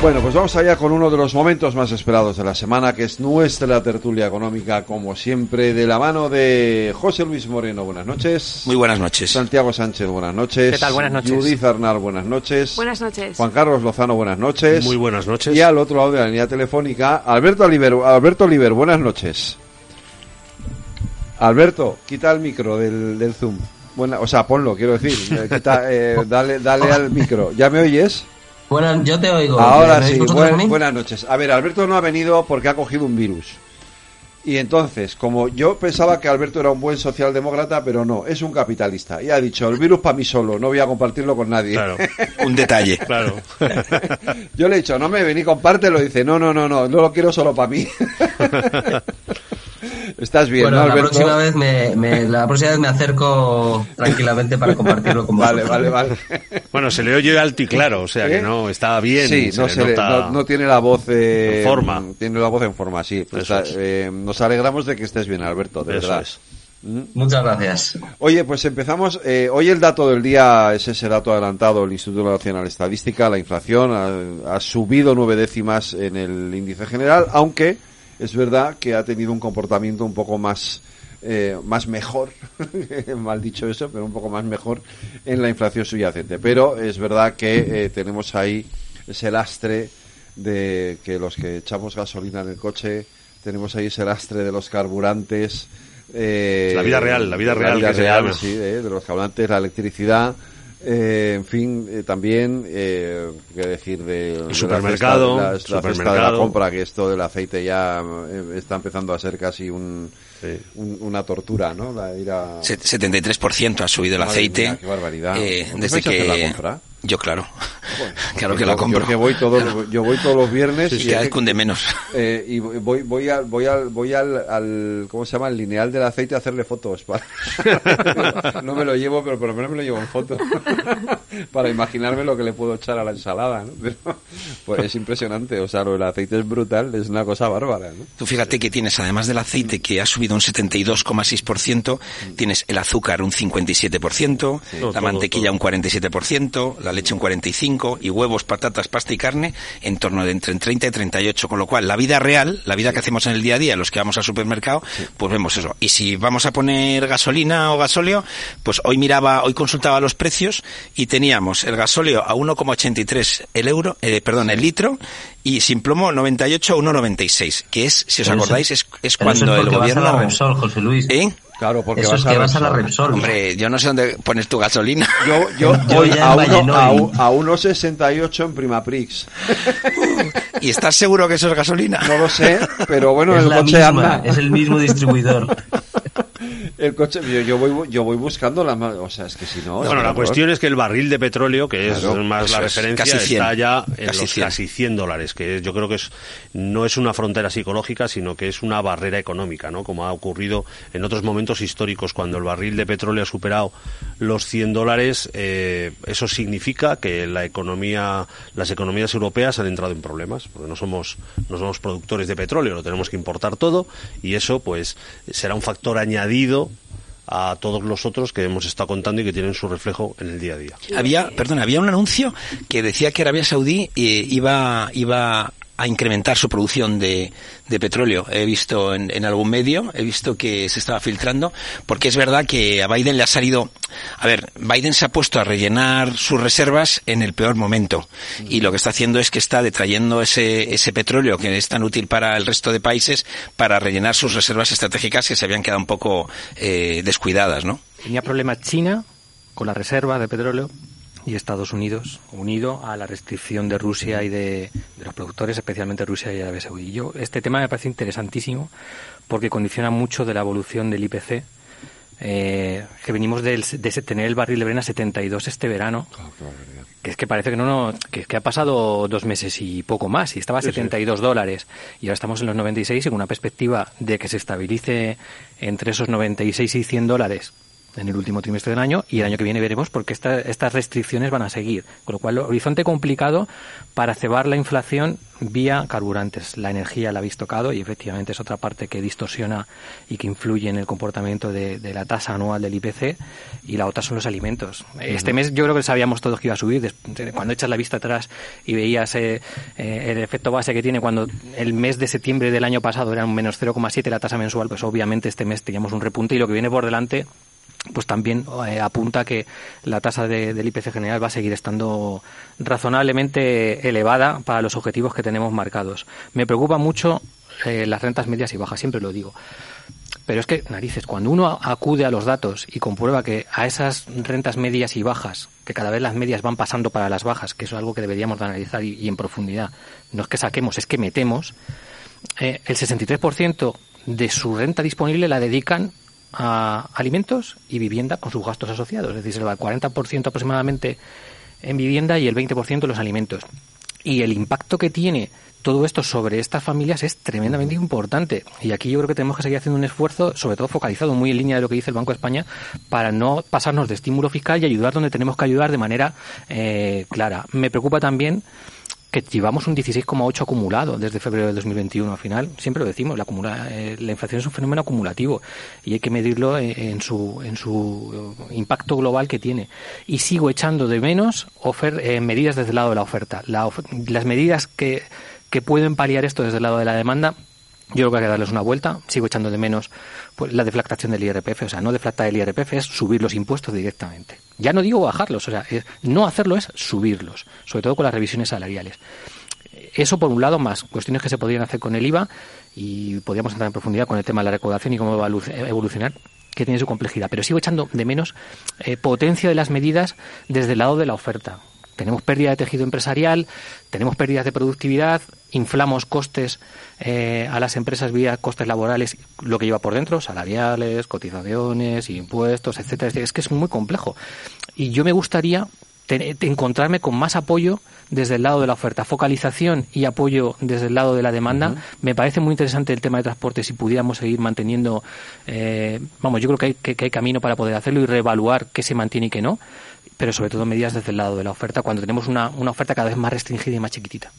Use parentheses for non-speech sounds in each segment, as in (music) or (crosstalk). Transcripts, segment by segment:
Bueno, pues vamos allá con uno de los momentos más esperados de la semana, que es nuestra tertulia económica, como siempre, de la mano de José Luis Moreno. Buenas noches. Muy buenas noches. Santiago Sánchez, buenas noches. ¿Qué tal? Buenas noches. Judith Arnal, buenas noches. Buenas noches. Juan Carlos Lozano, buenas noches. Muy buenas noches. Y al otro lado de la línea telefónica, Alberto Oliver. Alberto Oliver, buenas noches. Alberto, quita el micro del, del Zoom. Buena, o sea, ponlo, quiero decir. Eh, quita, eh, dale, dale al micro. ¿Ya me oyes? Buenas, yo te oigo. Ahora ¿Me sí, buen- buenas noches. A ver, Alberto no ha venido porque ha cogido un virus. Y entonces, como yo pensaba que Alberto era un buen socialdemócrata, pero no, es un capitalista. Y ha dicho, el virus para mí solo, no voy a compartirlo con nadie. Claro, (laughs) Un detalle. claro. Yo le he dicho, no me vení, compártelo. Dice, no, no, no, no, no lo quiero solo para mí. (laughs) Estás bien, bueno, ¿no, la próxima vez me, me- la próxima vez me acerco tranquilamente para compartirlo con Vale, vosotros. vale, vale. Bueno, se le oye alto y claro, o sea ¿Eh? que no, está bien. Sí, se no, se le- no- no tiene la voz eh, En forma. Tiene la voz en forma, sí. Pues, eh, nos alegramos de que estés bien, Alberto, de Eso verdad. es. Muchas gracias. Oye, pues empezamos. eh, hoy el dato del día es ese dato adelantado del Instituto Nacional de Estadística. La inflación ha, ha subido nueve décimas en el índice general, aunque es verdad que ha tenido un comportamiento un poco más eh, más mejor, (laughs) mal dicho eso, pero un poco más mejor en la inflación subyacente. Pero es verdad que eh, tenemos ahí ese lastre de que los que echamos gasolina en el coche, tenemos ahí ese lastre de los carburantes. eh, La vida real, la vida real que se llama. sí, eh, de los carburantes, la electricidad. Eh, en fin, eh, también, eh, qué decir de, de la supermercado, cesta- la, la cesta de la supermercado. compra, que esto del aceite ya eh, está empezando a ser casi un, Sí. un- una tortura, ¿no? La ir a... Se- 73% ha subido el aceite. mía, qué barbaridad. eh, ¿Vosotros desde que la compra? Yo claro, (laughs) claro Yo- que la yo compro. que voy todos, yo voy todos los viernes (laughs) Y y, es que- cunde menos. eh, y voy voy al voy al voy al, al cómo se llama el lineal del aceite a hacerle fotos para- (laughs) no me lo llevo pero por lo menos me lo llevo en foto para imaginarme lo que le puedo echar a la ensalada ¿no? Pero, pues es impresionante o sea lo del aceite es brutal es una cosa bárbara ¿no? Tú fíjate que tienes, además del aceite que ha subido un 72,6%, tienes el azúcar un 57%, la Todo, todo, mantequilla todo. un 47%, la leche un 45% y huevos, patatas, pasta y carne en torno de entre 30 y 38. Con lo cual, la vida real, la vida que hacemos en el día a día, los que vamos al supermercado, pues vemos eso. Y si vamos a poner gasolina o gasóleo, pues hoy miraba, hoy consultaba los precios y teníamos el gasóleo a 1,83 el euro, eh, perdón, el litro y sin plomo 98 a 1,96, que es, si os acordáis, es, es cuando el vas gobierno... a la Repsol, José Luis. ¿Eh? Claro porque Eso vas es a que vas a la Repsol. Hombre, yo no sé dónde pones tu gasolina. yo yo Yo voy a, uno, a, a 1.68 en Primaprix (laughs) ¿Y estás seguro que eso es gasolina? no lo sé pero bueno es el la coche misma, anda es el mismo distribuidor. (laughs) el coche yo, yo voy yo voy buscando la o sea es que si no Bueno, la cuestión es que el barril de petróleo, que es Claro, más la es, referencia, casi 100, está ya en casi los 100. casi 100 dólares, que yo creo que es, no es una frontera psicológica, sino que es una barrera económica, ¿no? Como ha ocurrido en otros momentos históricos, cuando el barril de petróleo ha superado los 100 dólares, eh, eso significa que la economía, las economías europeas han entrado en problemas, porque no somos, no somos productores de petróleo, lo tenemos que importar todo, y eso, pues, será un factor añadido a todos los otros que hemos estado contando y que tienen su reflejo en el día a día. Había, perdón, había un anuncio que decía que Arabia Saudí eh, iba, iba a incrementar su producción de, de petróleo. He visto en, en algún medio, he visto que se estaba filtrando, porque es verdad que a Biden le ha salido, a ver, Biden se ha puesto a rellenar sus reservas en el peor momento y lo que está haciendo es que está detrayendo ese, ese petróleo que es tan útil para el resto de países para rellenar sus reservas estratégicas que se habían quedado un poco eh, descuidadas, ¿no? Tenía problemas China con la reserva de petróleo y Estados Unidos unido a la restricción de Rusia y de, de los productores, especialmente Rusia y Arabia Saudí. Yo, este tema me parece interesantísimo porque condiciona mucho de la evolución del IPC. eh, que venimos de, ese- tener el barril de Brent a 72 este verano, que es que parece que no, no que, es que ha pasado dos meses y poco más, y estaba a 72 dólares, y ahora estamos en los 96 y con una perspectiva de que se estabilice entre esos 96 y 100 dólares en el último trimestre del año y el año que viene veremos porque estas restricciones van a seguir. Con lo cual, horizonte complicado para cebar la inflación vía carburantes. La energía la habéis tocado y efectivamente es otra parte que distorsiona y que influye en el comportamiento de, la tasa anual del IPC y la otra son los alimentos. Este mes yo creo que sabíamos todos que iba a subir. Cuando echas la vista atrás y veías eh, eh, el efecto base que tiene cuando el mes de septiembre del año pasado era un menos 0,7 la tasa mensual, pues obviamente este mes teníamos un repunte y lo que viene por delante pues también eh, apunta que la tasa del IPC general va a seguir estando razonablemente elevada para los objetivos que tenemos marcados. Me preocupa mucho eh, las rentas medias y bajas, siempre lo digo. Pero es que, narices, cuando uno acude a los datos y comprueba que a esas rentas medias y bajas, que cada vez las medias van pasando para las bajas, que eso es algo que deberíamos de analizar y, en profundidad, no es que saquemos, es que metemos, eh, el 63% de su renta disponible la dedican a alimentos y vivienda con sus gastos asociados. Es decir, se va el 40% aproximadamente en vivienda y el 20% en los alimentos. Y el impacto que tiene todo esto sobre estas familias es tremendamente importante. Y aquí yo creo que tenemos que seguir haciendo un esfuerzo, sobre todo focalizado muy en línea de lo que dice el Banco de España, para no pasarnos de estímulo fiscal y ayudar donde tenemos que ayudar de manera eh, clara. Me preocupa también que llevamos un 16,8 acumulado desde febrero de 2021. Al final, siempre lo decimos, la, acumula, eh, la inflación es un fenómeno acumulativo y hay que medirlo en, su, en su impacto global que tiene. Y sigo echando de menos eh, medidas desde el lado de la oferta. las medidas que, que pueden paliar esto desde el lado de la demanda yo creo que hay que darles una vuelta. Sigo echando de menos pues, la deflactación del IRPF. O sea, no deflactar el IRPF es subir los impuestos directamente. Ya no digo bajarlos, o sea, no hacerlo es subirlos, sobre todo con las revisiones salariales. Eso por un lado, más cuestiones que se podrían hacer con el IVA y podríamos entrar en profundidad con el tema de la recaudación y cómo va a evolucionar que tiene su complejidad, pero sigo echando de menos eh, potencia de las medidas desde el lado de la oferta. Tenemos pérdida de tejido empresarial, tenemos pérdidas de productividad, inflamos costes eh, a las empresas vía costes laborales, lo que lleva por dentro, salariales, cotizaciones, impuestos, etcétera. Es que es muy complejo. Y yo me gustaría encontrarme con más apoyo desde el lado de la oferta, focalización y apoyo desde el lado de la demanda. Me parece muy interesante el tema de transporte si pudiéramos seguir manteniendo, eh, vamos, yo creo que hay, que hay camino para poder hacerlo y reevaluar qué se mantiene y qué no, pero sobre todo medidas desde el lado de la oferta cuando tenemos una, una oferta cada vez más restringida y más chiquitita.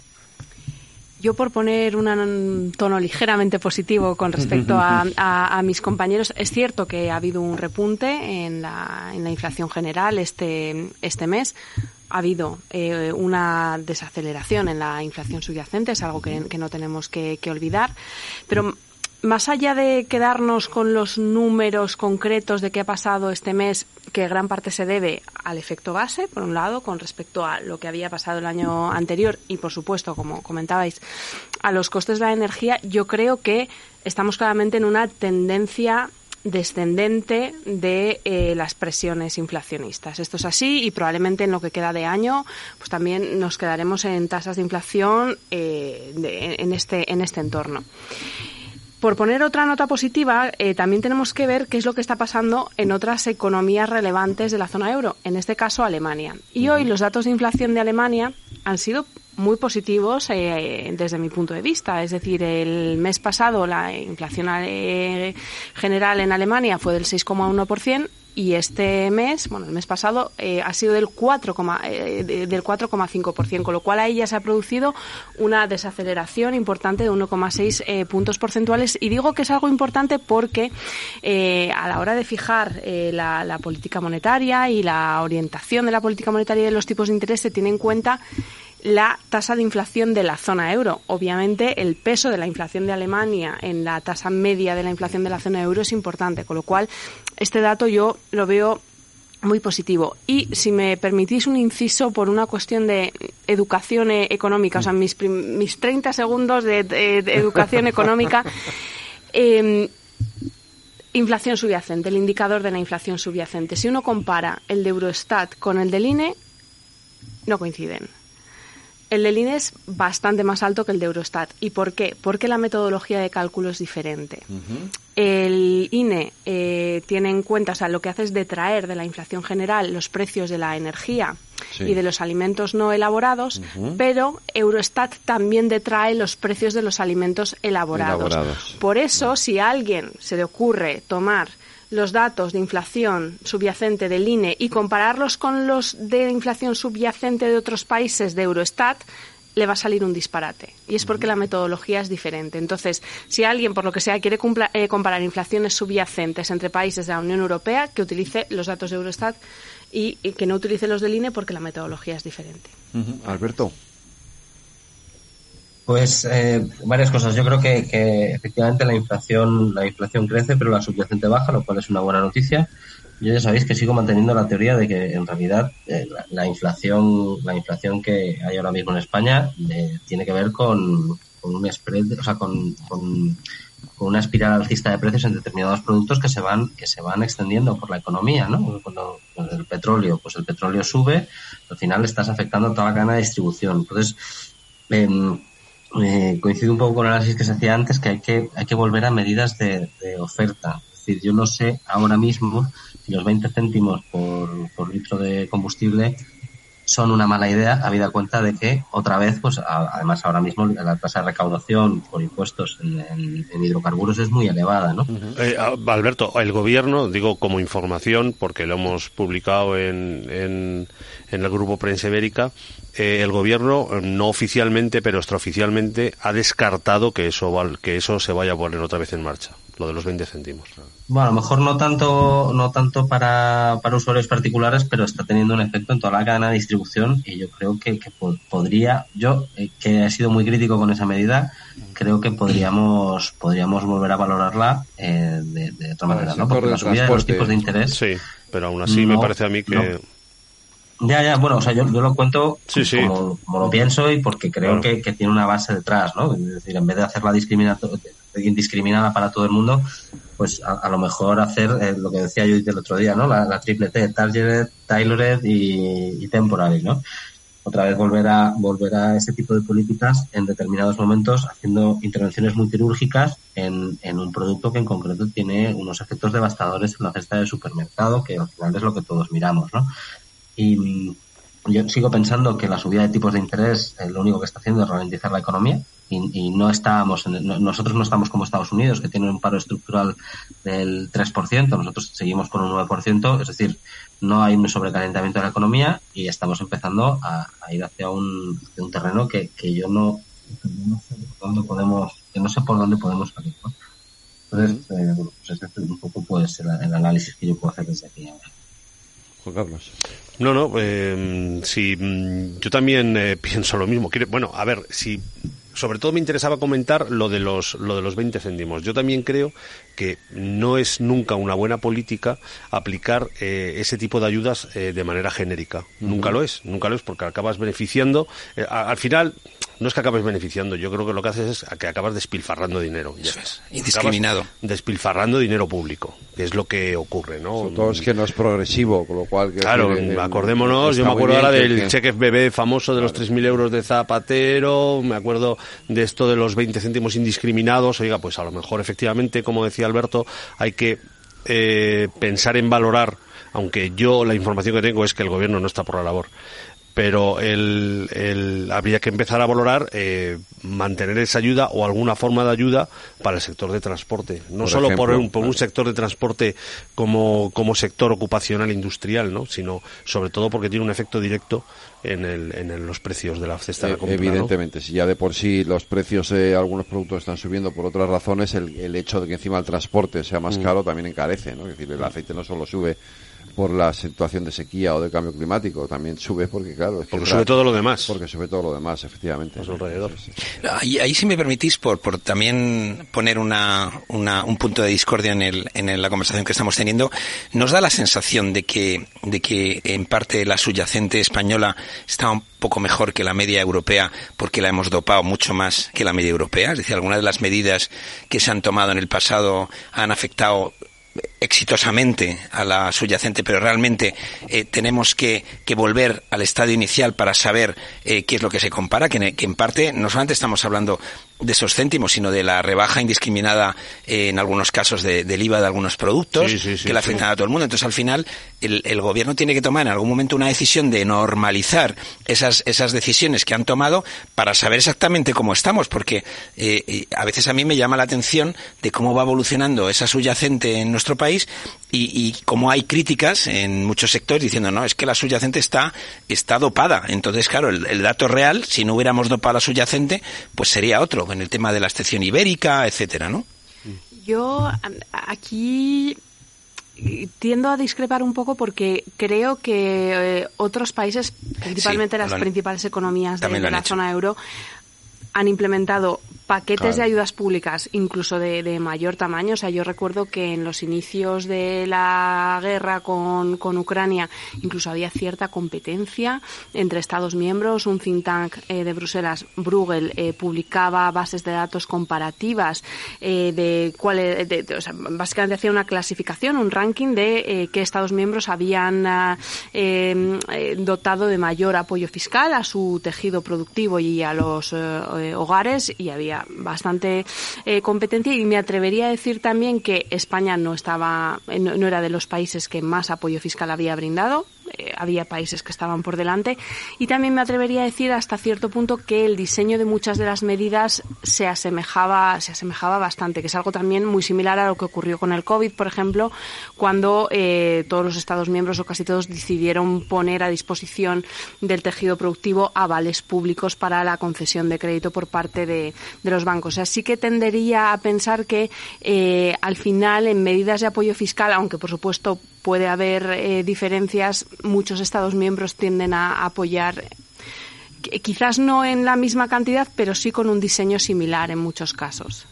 Yo por poner un tono ligeramente positivo con respecto a, mis compañeros, es cierto que ha habido un repunte en la, en la inflación general este, este mes. Ha habido eh, una desaceleración en la inflación subyacente, es algo que, no tenemos que, que olvidar. Pero más allá de quedarnos con los números concretos de qué ha pasado este mes, que gran parte se debe al efecto base, por un lado, con respecto a lo que había pasado el año anterior y, por supuesto, como comentabais, a los costes de la energía, yo creo que estamos claramente en una tendencia descendente de eh, las presiones inflacionistas. Esto es así y probablemente en lo que queda de año pues también nos quedaremos en tasas de inflación eh, en, este, en este entorno. Por poner otra nota positiva, eh, también tenemos que ver qué es lo que está pasando en otras economías relevantes de la zona euro, en este caso Alemania. Y hoy los datos de inflación de Alemania han sido muy positivos eh, desde mi punto de vista. Es decir, el mes pasado la inflación eh, general en Alemania fue del 6,1% y este mes, bueno, el mes pasado eh, ha sido del 4,5%, eh, del 4,5%, con lo cual ahí ya se ha producido una desaceleración importante de 1,6 eh, puntos porcentuales. Y digo que es algo importante porque a la hora de fijar la, la política monetaria y la orientación de la política monetaria y de los tipos de interés se tiene en cuenta la tasa de inflación de la zona euro. Obviamente, el peso de la inflación de Alemania en la tasa media de la inflación de la zona euro es importante, con lo cual este dato yo lo veo muy positivo. Y si me permitís un inciso por una cuestión de educación e-, económica, o sea, mis, mis 30 segundos de, educación económica. (laughs) Em, inflación subyacente, el indicador de la inflación subyacente. Si uno compara el de Eurostat con el del INE, no coinciden. El del INE es bastante más alto que el de Eurostat. ¿Y por qué? Porque la metodología de cálculo es diferente. El INE eh, tiene en cuenta, o sea, lo que hace es detraer de la inflación general los precios de la energía y de los alimentos no elaborados, pero Eurostat también detrae los precios de los alimentos elaborados. elaborados. Por eso, si a alguien se le ocurre tomar los datos de inflación subyacente del INE y compararlos con los de inflación subyacente de otros países de Eurostat, le va a salir un disparate. Y es porque la metodología es diferente. Entonces, si alguien, por lo que sea, quiere eh, comparar inflaciones subyacentes entre países de la Unión Europea, que utilice los datos de Eurostat y, que no utilice los del INE porque la metodología es diferente. Alberto. Pues eh, varias cosas. Yo creo que, que, efectivamente la inflación, la inflación crece, pero la subyacente baja, lo cual es una buena noticia. Yo ya sabéis que sigo manteniendo la teoría de que en realidad eh, la, inflación, la inflación que hay ahora mismo en España eh, tiene que ver con, con un spread, o sea, con, una espiral alcista de precios en determinados productos que se van, que se van extendiendo por la economía, ¿no? Cuando, el petróleo, pues el petróleo sube, al final estás afectando a toda la cadena de distribución. Entonces, em, eh, coincido un poco con el análisis que se hacía antes, que hay que, hay que volver a medidas de, de oferta. Es decir, yo no sé ahora mismo los 20 céntimos por, litro de combustible son una mala idea, habida cuenta de que otra vez, pues además ahora mismo la tasa de recaudación por impuestos en, hidrocarburos es muy elevada, ¿no? Eh, Alberto, el gobierno, digo como información, porque lo hemos publicado en, en, el grupo Prensa Ibérica, eh, el gobierno no oficialmente, pero extraoficialmente ha descartado que eso, que eso se vaya a poner otra vez en marcha lo de los 20 céntimos. Bueno, a lo mejor no tanto, no tanto para, para usuarios particulares, pero está teniendo un efecto en toda la cadena de distribución y yo creo que, que podría, yo eh, que he sido muy crítico con esa medida, creo que podríamos, podríamos volver a valorarla eh, de, otra manera, ¿no? Porque la subida de los tipos de interés. Sí, pero aún así me parece a mí que. Ya, ya, bueno, o sea, yo, yo lo cuento Como, lo pienso y porque creo que, que, tiene una base detrás, ¿no? Es decir, en vez de hacer la discriminación indiscriminada para todo el mundo, pues a, lo mejor hacer eh, lo que decía yo el otro día, ¿no? La, triple T, targeted, tailored y, y temporary, ¿no? Otra vez volver a, volver a ese tipo de políticas en determinados momentos haciendo intervenciones multirúrgicas en, en un producto que en concreto tiene unos efectos devastadores en la cesta de supermercado, que al final es lo que todos miramos, ¿no? Y yo sigo pensando que la subida de tipos de interés eh, lo único que está haciendo es ralentizar la economía y, no estamos, nosotros no estamos como Estados Unidos, que tiene un paro estructural del 3%, nosotros seguimos con un 9%, es decir, no hay un sobrecalentamiento de la economía y estamos empezando a, ir hacia un, un terreno que, que yo no, no, sé por dónde podemos, que no sé por dónde podemos salir. Entonces, eh, bueno, pues este es un poco pues, el, el análisis que yo puedo hacer desde aquí. Juan Carlos. No, no, eh, sí, mm, yo también eh, (laughs) pienso lo mismo. Bueno, a ver, si sobre todo me interesaba comentar lo de los lo de los 20 céntimos. Yo también creo que no es nunca una buena política aplicar eh, ese tipo de ayudas de manera genérica. Nunca lo es, nunca lo es porque acabas beneficiando. al final no es que acabes beneficiando, yo creo que lo que haces es que acabas despilfarrando dinero. Eso es, indiscriminado. Despilfarrando dinero público, que es lo que ocurre, ¿no? todo es que no es progresivo, con lo cual... claro, acordémonos, yo me acuerdo ahora del cheque bebé famoso de los 3.000 euros de Zapatero, me acuerdo de esto de los 20 céntimos indiscriminados, oiga, pues a lo mejor efectivamente, como decía Alberto, hay que eh, pensar en valorar aunque yo la información que tengo es que el gobierno no está por la labor pero el, habría que empezar a valorar eh, mantener esa ayuda o alguna forma de ayuda para el sector de transporte. No solo por, un, por un sector de transporte como, como sector ocupacional industrial, ¿no? sino sobre todo porque tiene un efecto directo en, el, en los precios de la cesta de compra. Evidentemente, si ya de por sí los precios de algunos productos están subiendo por otras razones, el, el hecho de que encima el transporte sea más mm. caro también encarece. ¿no? Es decir, el aceite no solo sube por la situación de sequía o de cambio climático, también sube porque, claro... porque sube todo lo demás. Porque sube todo lo demás, efectivamente. alrededor. Ahí, sí me permitís, por, por también poner una, una, un punto de discordia en, el, en la conversación que estamos teniendo, nos da la sensación de que, de que en parte la subyacente española está un poco mejor que la media europea porque la hemos dopado mucho más que la media europea. Es decir, algunas de las medidas que se han tomado en el pasado han afectado exitosamente a la subyacente, pero realmente eh, tenemos que, que, volver al estadio inicial para saber eh, qué es lo que se compara, que, que, en parte no solamente estamos hablando de esos céntimos, sino de la rebaja indiscriminada eh, en algunos casos de, del IVA de algunos productos que le afectan a todo el mundo. Entonces, al final, el, el, gobierno tiene que tomar en algún momento una decisión de normalizar esas, esas decisiones que han tomado para saber exactamente cómo estamos, porque a veces a mí me llama la atención de cómo va evolucionando esa subyacente en nuestro país y, y como hay críticas en muchos sectores diciendo, no, es que la subyacente está, está dopada. Entonces, claro, el, dato real, si no hubiéramos dopado la subyacente, pues sería otro, en el tema de la excepción ibérica, etcétera, ¿no? Yo aquí tiendo a discrepar un poco porque creo que eh, otros países, principalmente las principales economías de, la zona euro, han implementado paquetes de ayudas públicas, incluso de, mayor tamaño. O sea, yo recuerdo que en los inicios de la guerra con, con Ucrania incluso había cierta competencia entre Estados miembros. Un think tank eh, de Bruselas, Bruegel, eh, publicaba bases de datos comparativas eh, de cuáles, o sea, básicamente hacía una clasificación, un ranking de qué Estados miembros habían ah, dotado de mayor apoyo fiscal a su tejido productivo y a los hogares y había bastante eh, competencia y me atrevería a decir también que España no estaba, no era de los países que más apoyo fiscal había brindado. Eh, había países que estaban por delante. Y también me atrevería a decir hasta cierto punto que el diseño de muchas de las medidas se asemejaba se asemejaba bastante que es algo también muy similar a lo que ocurrió con el covid por ejemplo cuando eh, todos los estados miembros o casi todos decidieron poner a disposición del tejido productivo avales públicos para la concesión de crédito por parte de, los bancos. Así que tendería a pensar que eh, al final en medidas de apoyo fiscal aunque por supuesto puede haber diferencias muchos Estados miembros tienden a apoyar quizás no en la misma cantidad, pero sí con un diseño similar en muchos casos.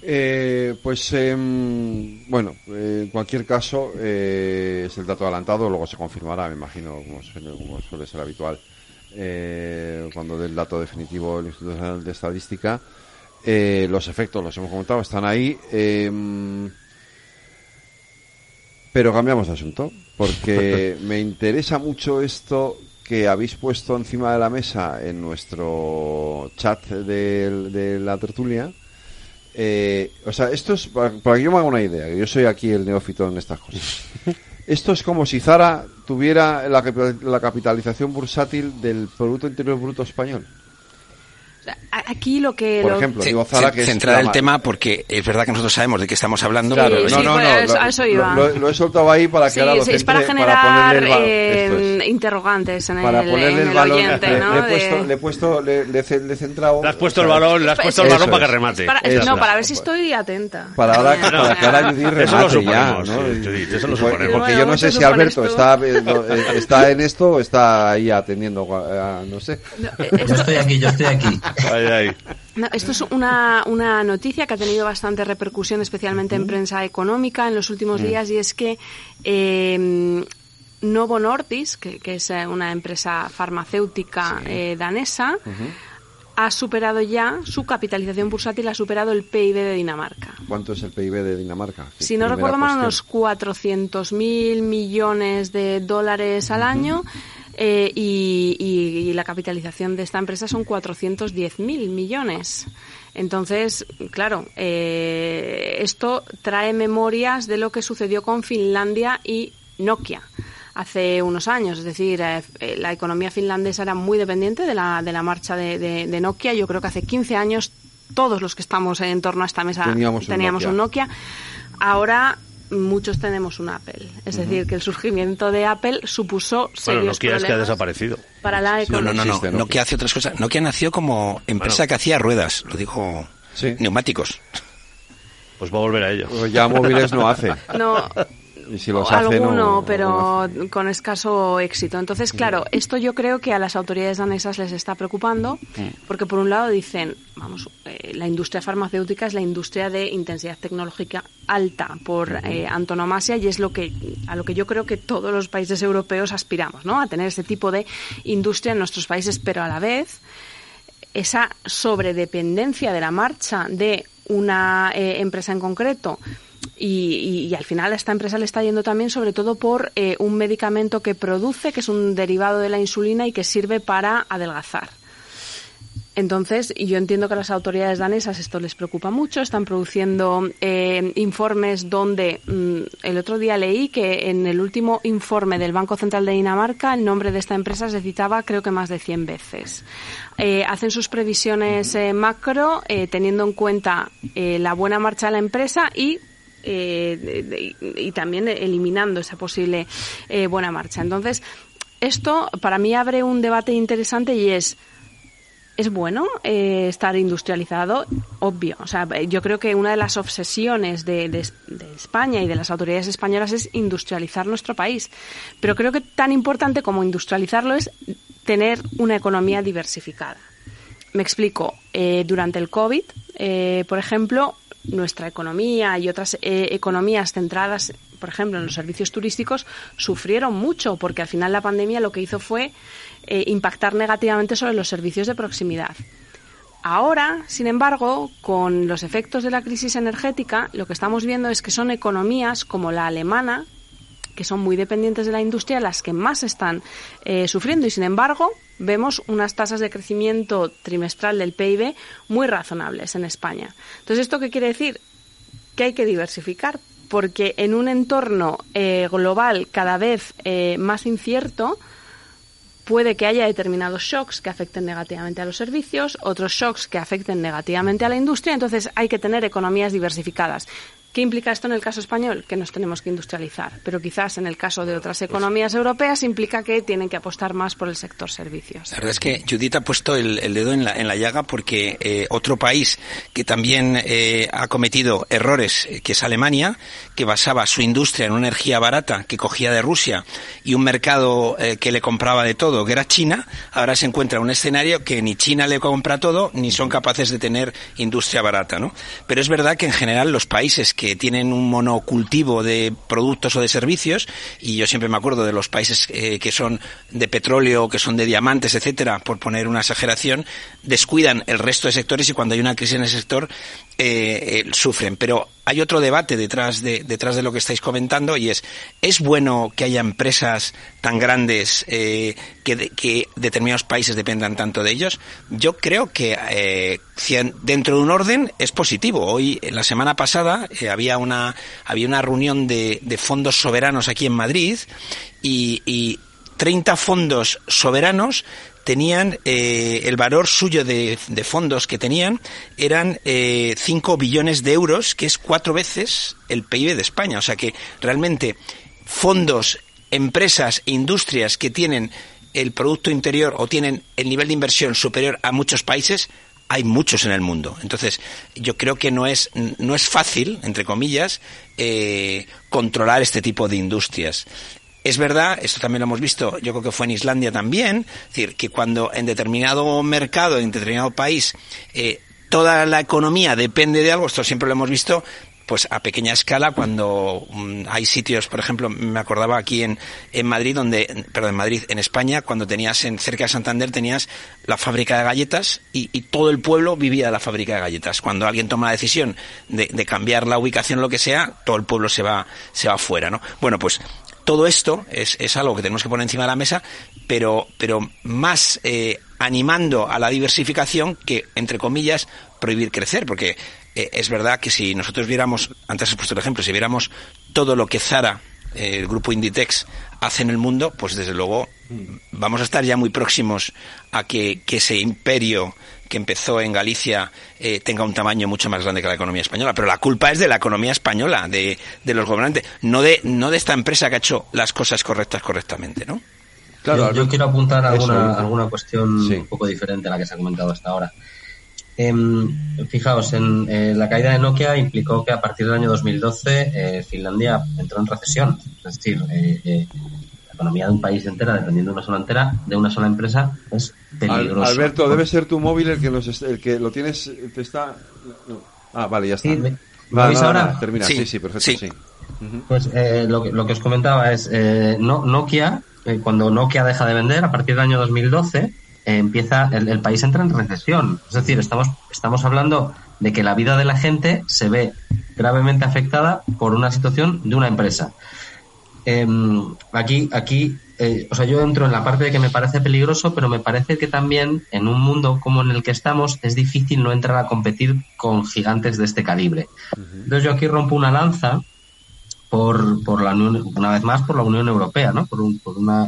Eh, pues em, bueno, en cualquier caso eh, es el dato adelantado, luego se confirmará, me imagino, como, suele ser habitual, eh, cuando dé el dato definitivo el Instituto Nacional de Estadística. los efectos, los hemos comentado, están ahí. Pero cambiamos de asunto, porque (laughs) me interesa mucho esto que habéis puesto encima de la mesa en nuestro chat de, la tertulia. Eh, o sea, esto es, para, que yo me haga una idea, que yo soy aquí el neófito en estas cosas. (laughs) Esto es como si Zara tuviera la, la capitalización bursátil del Producto Interior Bruto español. Aquí lo que... Por ejemplo, digo Zara que Centrar el tema porque es verdad que nosotros sabemos de qué estamos hablando. Claro, no, no, no, eso iba. Lo, he soltado ahí para que ahora lo Es para generar eh, interrogantes en para el, ponerle el, el balón, oyente, ¿no? Le, he puesto, le he puesto, le, le, he centrado... Le has puesto el balón, le has puesto el balón para que remate. no, para ver si estoy atenta. Para ahora, para que ahora Judy remate ya, ¿no? Eso lo suponemos. Porque yo no sé si Alberto está en esto o está ahí atendiendo, no sé. Yo estoy aquí, yo estoy aquí. Ahí, ahí. Esto es una, una, noticia que ha tenido bastante repercusión, especialmente en prensa económica en los últimos días, y es que eh, Novo Nordisk, que, es eh, una empresa farmacéutica eh, danesa, ha superado ya, su capitalización bursátil ha superado el PIB de Dinamarca. ¿Cuánto es el PIB de Dinamarca? Si no recuerdo mal, unos 400.000 millones de dólares al año. Eh, y, la capitalización de esta empresa son 410.000 millones. Entonces, claro, eh, esto trae memorias de lo que sucedió con Finlandia y Nokia hace unos años. Es decir, eh, la economía finlandesa era muy dependiente de la, de la marcha de, Nokia. Yo creo que hace 15 años todos los que estamos en torno a esta mesa teníamos, Un Nokia. Ahora muchos tenemos un Apple. Es decir, que el surgimiento de Apple supuso serios bueno, Nokia es que ha desaparecido. Para la economía. No, no, no. Nokia hace otras cosas. Nokia nació como empresa que hacía ruedas, lo digo, neumáticos. Pues va a volver a ello. Pues ya móviles no hace. No, (laughs) Alguno, pero con escaso éxito. Entonces, claro, esto yo creo que a las autoridades danesas les está preocupando, porque por un lado dicen, vamos, eh, la industria farmacéutica es la industria de intensidad tecnológica alta por eh, antonomasia y es lo que a lo que yo creo que todos los países europeos aspiramos, ¿no? A tener ese tipo de industria en nuestros países, pero a la vez esa sobredependencia de la marcha de una eh, empresa en concreto y, al final a esta empresa le está yendo también sobre todo por eh, un medicamento que produce, que es un derivado de la insulina y que sirve para adelgazar. Entonces, y yo entiendo que a las autoridades danesas esto les preocupa mucho, están produciendo eh, informes donde mm, el otro día leí que en el último informe del Banco Central de Dinamarca el nombre de esta empresa se citaba creo que más de 100 veces. Eh, hacen sus previsiones macro teniendo en cuenta la buena marcha de la empresa y eh, y también eliminando esa posible eh, buena marcha. Entonces, esto para mí abre un debate interesante y es es bueno eh, estar industrializado, obvio. O sea, yo creo que una de las obsesiones de, de, España y de las autoridades españolas es industrializar nuestro país. Pero creo que tan importante como industrializarlo es tener una economía diversificada. Me explico. Eh, durante el COVID, eh, por ejemplo, nuestra economía y otras economías centradas, por ejemplo, en los servicios turísticos, sufrieron mucho porque al final la pandemia lo que hizo fue eh, impactar negativamente sobre los servicios de proximidad. Ahora, sin embargo, con los efectos de la crisis energética, lo que estamos viendo es que son economías como la alemana, que son muy dependientes de la industria, las que más están eh, sufriendo. Y sin embargo, vemos unas tasas de crecimiento trimestral del PIB muy razonables en España. Entonces, ¿esto qué quiere decir? Que hay que diversificar, porque en un entorno eh, global cada vez más incierto, puede que haya determinados shocks que afecten negativamente a los servicios, otros shocks que afecten negativamente a la industria, entonces hay que tener economías diversificadas. ¿Qué implica esto en el caso español? Que nos tenemos que industrializar. Pero quizás en el caso de otras economías europeas implica que tienen que apostar más por el sector servicios. La verdad es que Judith ha puesto el, dedo en la, llaga porque eh, otro país que también eh, ha cometido errores, eh, que es Alemania, que basaba su industria en una energía barata que cogía de Rusia y un mercado que le compraba de todo, que era China, ahora se encuentra en un escenario que ni China le compra todo ni son capaces de tener industria barata. ¿no? Pero es verdad que en general los países que tienen un monocultivo de productos o de servicios, y yo siempre me acuerdo de los países eh, que son de petróleo, que son de diamantes, etcétera, por poner una exageración, descuidan el resto de sectores y cuando hay una crisis en el sector eh, eh, sufren. Pero hay otro debate detrás de, detrás de lo que estáis comentando y es, ¿es bueno que haya empresas tan grandes eh, que, que, determinados países dependan tanto de ellos? Yo creo que eh, dentro de un orden es positivo. Hoy, la semana pasada, eh, había, una, había una reunión de, de fondos soberanos aquí en Madrid y, y 30 fondos soberanos tenían eh, el valor suyo de, fondos que tenían eran eh, 5 billones de euros, que es cuatro veces el PIB de España. O sea que realmente fondos, empresas e industrias que tienen el Producto Interior o tienen el nivel de inversión superior a muchos países, hay muchos en el mundo. Entonces, yo creo que no es, no es fácil, entre comillas, eh, controlar este tipo de industrias. Es verdad, esto también lo hemos visto, yo creo que fue en Islandia también, es decir, que cuando en determinado mercado, en determinado país, eh, toda la economía depende de algo, esto siempre lo hemos visto, pues a pequeña escala cuando mm, hay sitios, por ejemplo, me acordaba aquí en, en Madrid, donde, perdón, en Madrid, en España, cuando tenías en cerca de Santander tenías la fábrica de galletas y, y todo el pueblo vivía de la fábrica de galletas. Cuando alguien toma la decisión de, de cambiar la ubicación, lo que sea, todo el pueblo se va, se va afuera, ¿no? Bueno, pues todo esto es, es, algo que tenemos que poner encima de la mesa, pero, pero más eh, animando a la diversificación que, entre comillas, prohibir crecer, porque eh, es verdad que si nosotros viéramos, antes he puesto el ejemplo, si viéramos todo lo que Zara, eh, el grupo Inditex, hace en el mundo, pues desde luego vamos a estar ya muy próximos a que, que ese imperio que empezó en Galicia eh, tenga un tamaño mucho más grande que la economía española. Pero la culpa es de la economía española, de, de los gobernantes, no de, no de esta empresa que ha hecho las cosas correctas correctamente, ¿no? Claro, yo, quiero apuntar alguna, alguna cuestión un poco diferente a la que se ha comentado hasta ahora. Em, fijaos, en eh, la caída de Nokia implicó que a partir del año 2012 eh, Finlandia entró en recesión. Es decir, eh, economía de un país entera dependiendo de una sola entera, de una sola empresa, es peligroso. Alberto, debe ser tu móvil el que, el que lo tienes, te está... Ah, vale, ya está. ¿Me, ahora? termina, sí, sí, perfecto, sí. Pues eh, lo, que, lo que os comentaba es, eh, no, Nokia, eh, cuando Nokia deja de vender, a partir del año 2012, empieza, el, el, país entra en recesión. Es decir, estamos, estamos hablando de que la vida de la gente se ve gravemente afectada por una situación de una empresa. Em, aquí, aquí, eh, o sea, yo entro en la parte de que me parece peligroso, pero me parece que también en un mundo como en el que estamos es difícil no entrar a competir con gigantes de este calibre. Entonces yo aquí rompo una lanza por, por la Unión, una vez más por la Unión Europea, ¿no? Por, por una,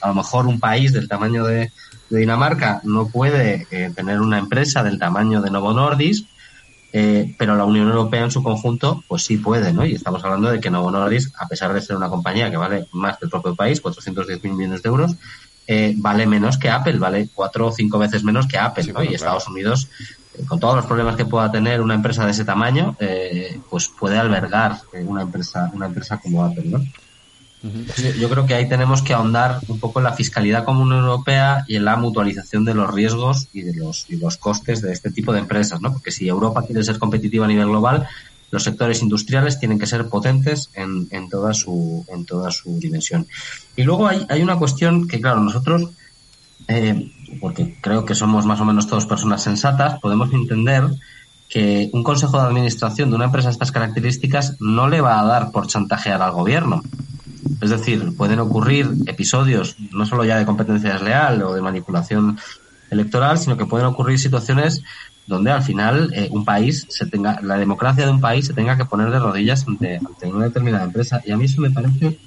a lo mejor un país del tamaño de, Dinamarca no puede eh, tener una empresa del tamaño de Novo Nordisk eh, pero la Unión Europea en su conjunto, pues sí puede, ¿no? Y estamos hablando de que Novo Nordisk, a pesar de ser una compañía que vale más que el propio país, 410 mil millones de euros, eh, vale menos que Apple, vale cuatro o cinco veces menos que Apple, ¿no? y Estados Unidos, eh, con todos los problemas que pueda tener una empresa de ese tamaño, pues puede albergar una empresa, una empresa como Apple, ¿no? Yo creo que ahí tenemos que ahondar un poco en la fiscalidad común europea y en la mutualización de los riesgos y de los, y los costes de este tipo de empresas, ¿no? Porque si Europa quiere ser competitiva a nivel global, los sectores industriales tienen que ser potentes en, toda su dimensión. Y luego hay, hay una cuestión que, claro, nosotros, eh, porque creo que somos más o menos todos personas sensatas, podemos entender que un consejo de administración de una empresa de estas características no le va a dar por chantajear al gobierno. Es decir, pueden ocurrir episodios no solo ya de competencia desleal o de manipulación electoral, sino que pueden ocurrir situaciones donde al final eh, un país se tenga, la democracia de un país se tenga que poner de rodillas ante, ante una determinada empresa. Y a mí eso me parece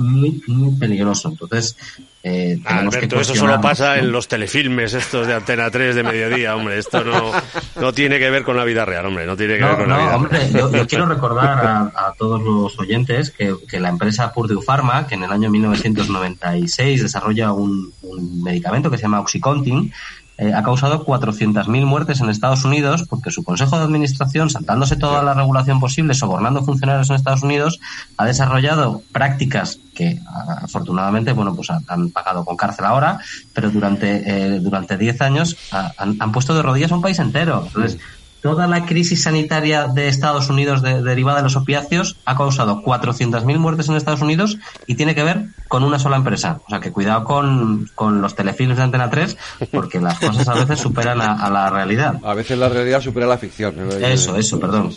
muy, muy peligroso. Entonces, eh, Alberto, eso solo pasa en los telefilmes estos de Antena 3 de mediodía, hombre. Esto no, no tiene que ver con la vida real, hombre. No tiene que ver con la vida hombre, Yo, yo, quiero recordar a, todos los oyentes que, que, la empresa Purdue Pharma, que en el año 1996 desarrolla un, un medicamento que se llama Oxycontin, eh, ha causado 400.000 muertes en Estados Unidos porque su consejo de administración, saltándose toda la regulación posible, sobornando funcionarios en Estados Unidos, ha desarrollado prácticas que afortunadamente, bueno, pues han, pagado con cárcel ahora, pero durante eh, durante 10 años han, han, puesto de rodillas a un país entero. Entonces, toda la crisis sanitaria de Estados Unidos derivada de los opiáceos ha causado 400.000 muertes en Estados Unidos y tiene que ver con una sola empresa. O sea, que cuidado con, con los telefilms de Antena 3 porque las cosas a veces superan a, la realidad. A veces la realidad supera la ficción. Eso, eso, perdón.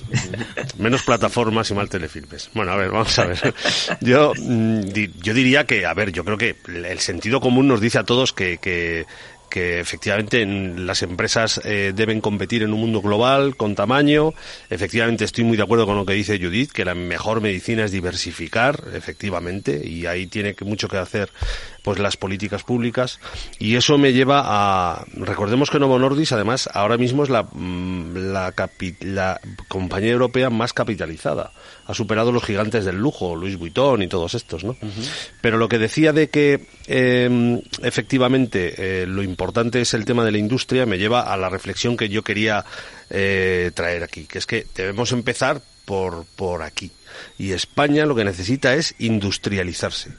Menos plataformas y mal telefilmes. Bueno, a ver, vamos a ver. Yo, mm, yo diría que, a ver, yo creo que el sentido común nos dice a todos que, que que efectivamente las empresas eh, deben competir en un mundo global con tamaño. Efectivamente estoy muy de acuerdo con lo que dice Judith, que la mejor medicina es diversificar, efectivamente, y ahí tiene mucho que hacer pues las políticas públicas. Y eso me lleva a recordemos que Novo Nordisk además ahora mismo es la mm, la, la compañía europea más capitalizada. Ha superado los gigantes del lujo Louis Vuitton y todos estos no pero lo que decía de que em, efectivamente eh, lo importante es el tema de la industria me lleva a la reflexión que yo quería eh, traer aquí que es que debemos empezar por por aquí. Y España lo que necesita es industrializarse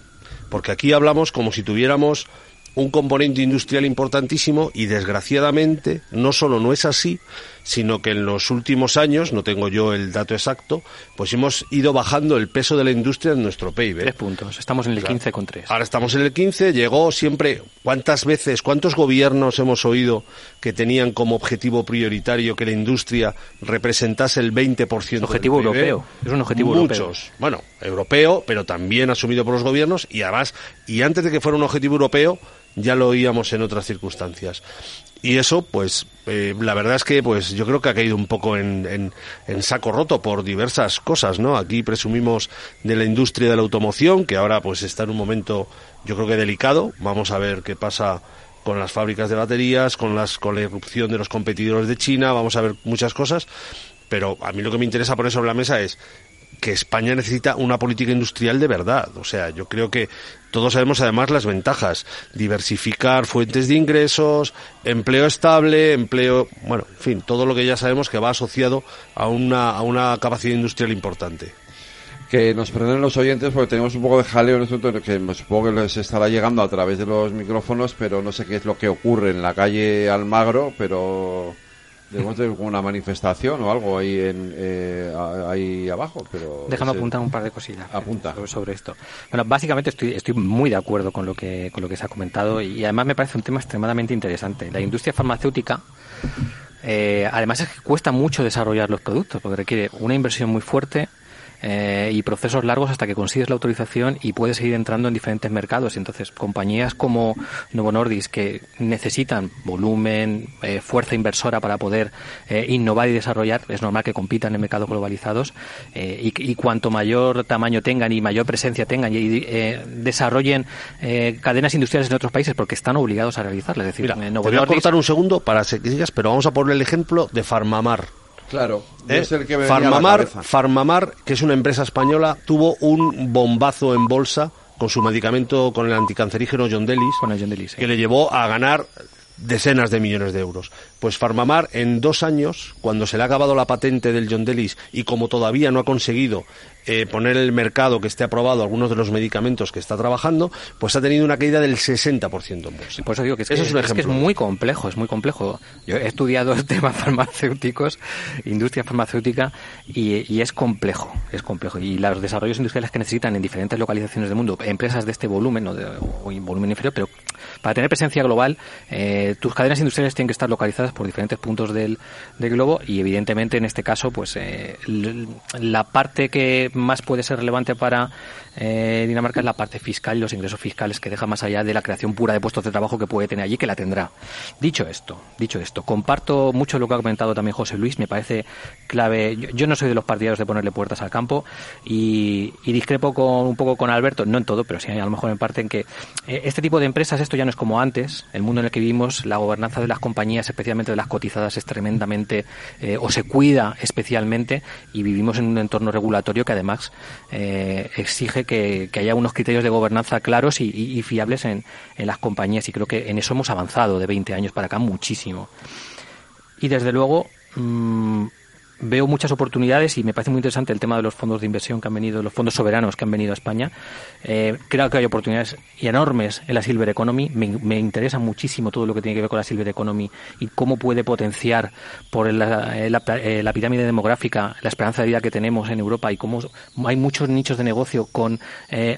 porque aquí hablamos como si tuviéramos un componente industrial importantísimo y desgraciadamente no solo no es así, sino que en los últimos años, no tengo yo el dato exacto, pues hemos ido bajando el peso de la industria en nuestro PIB. Tres puntos, estamos en el 15,3. Ahora estamos en el 15, llegó siempre, ¿cuántas veces, cuántos gobiernos hemos oído que tenían como objetivo prioritario que la industria representase el 20% objetivo del PIB? europeo, es un objetivo Muchos. europeo. Bueno, europeo, pero también asumido por los gobiernos y además, y antes de que fuera un objetivo europeo, ya lo oíamos en otras circunstancias y eso pues eh, la verdad es que pues yo creo que ha caído un poco en, en, saco roto por diversas cosas no aquí presumimos de la industria de la automoción que ahora pues está en un momento yo creo que delicado. Vamos a ver qué pasa con las fábricas de baterías con las con la irrupción de los competidores de China. Vamos a ver muchas cosas. Pero a mí lo que me interesa poner sobre la mesa es que España necesita una política industrial de verdad. O sea, yo creo que todos sabemos además las ventajas. Diversificar fuentes de ingresos, empleo estable, empleo, bueno, en fin, todo lo que ya sabemos que va asociado a una, a una capacidad industrial importante que nos perdonen los oyentes porque tenemos un poco de jaleo en momento que supongo que les estará llegando a través de los micrófonos, pero no sé qué es lo que ocurre en la calle Almagro, pero Debemos tener una manifestación o algo ahí, en, eh, ahí abajo. pero Déjame apuntar un par de cosillas Apunta. sobre esto. Bueno, básicamente estoy, estoy muy de acuerdo con lo, que, con lo que se ha comentado y, además me parece un tema extremadamente interesante. La industria farmacéutica. Eh, además es que cuesta mucho desarrollar los productos porque requiere una inversión muy fuerte, eh, y procesos largos hasta que consigues la autorización y puedes seguir entrando en diferentes mercados. Entonces, compañías como Novo Nordisk que necesitan volumen, eh, fuerza inversora para poder eh, innovar y desarrollar, es normal que compitan en mercados globalizados y, cuanto mayor tamaño tengan y mayor presencia tengan y desarrollen cadenas industriales en otros países porque están obligados a realizarlas. Es decir, Mira, Novo te voy a cortar un segundo para que sigas, pero vamos a poner el ejemplo de Farmamar Claro. ¿Eh? Es el que Farmamar, Farmamar, que es una empresa española, tuvo un bombazo en bolsa con su medicamento, con el anticancerígeno John Delis, con el John Delis que le llevó a ganar decenas de millones de euros. Pues Farmamar en dos años, cuando se le ha acabado la patente del John Delis y como todavía no ha conseguido eh, poner en el mercado que esté aprobado algunos de los medicamentos que está trabajando, pues ha tenido una caída del 60% en bolsa. Por eso digo que es, es, que es muy complejo, es muy complejo. Yo he estudiado (laughs) temas farmacéuticos, industria farmacéutica, y, es complejo, es complejo. Y los desarrollos industriales que necesitan en diferentes localizaciones del mundo, empresas de este volumen o, de, volumen inferior, pero para tener presencia global, eh, tus cadenas industriales tienen que estar localizadas por diferentes puntos del, globo y evidentemente en este caso, pues eh, la parte que más puede ser relevante para eh, Dinamarca es la parte fiscal y los ingresos fiscales que deja más allá de la creación pura de puestos de trabajo que puede tener allí, que la tendrá. Dicho esto, dicho esto, comparto mucho lo que ha comentado también José Luis, me parece clave. Yo, no soy de los partidarios de ponerle puertas al campo y, discrepo con, un poco con Alberto, no en todo, pero sí a lo mejor en parte en que eh, este tipo de empresas, esto ya no como antes, el mundo en el que vivimos, la gobernanza de las compañías, especialmente de las cotizadas, es tremendamente eh, o se cuida especialmente y vivimos en un entorno regulatorio que además exige que, haya unos criterios de gobernanza claros y, fiables en, las compañías y creo que en eso hemos avanzado de 20 años para acá muchísimo. Y desde luego, mm, veo muchas oportunidades y me parece muy interesante el tema de los fondos de inversión que han venido, los fondos soberanos que han venido a España. Eh, creo que hay oportunidades enormes en la Silver Economy. Me, interesa muchísimo todo lo que tiene que ver con la Silver Economy y cómo puede potenciar por la, eh, eh, la, pirámide demográfica la esperanza de vida que tenemos en Europa y cómo hay muchos nichos de negocio con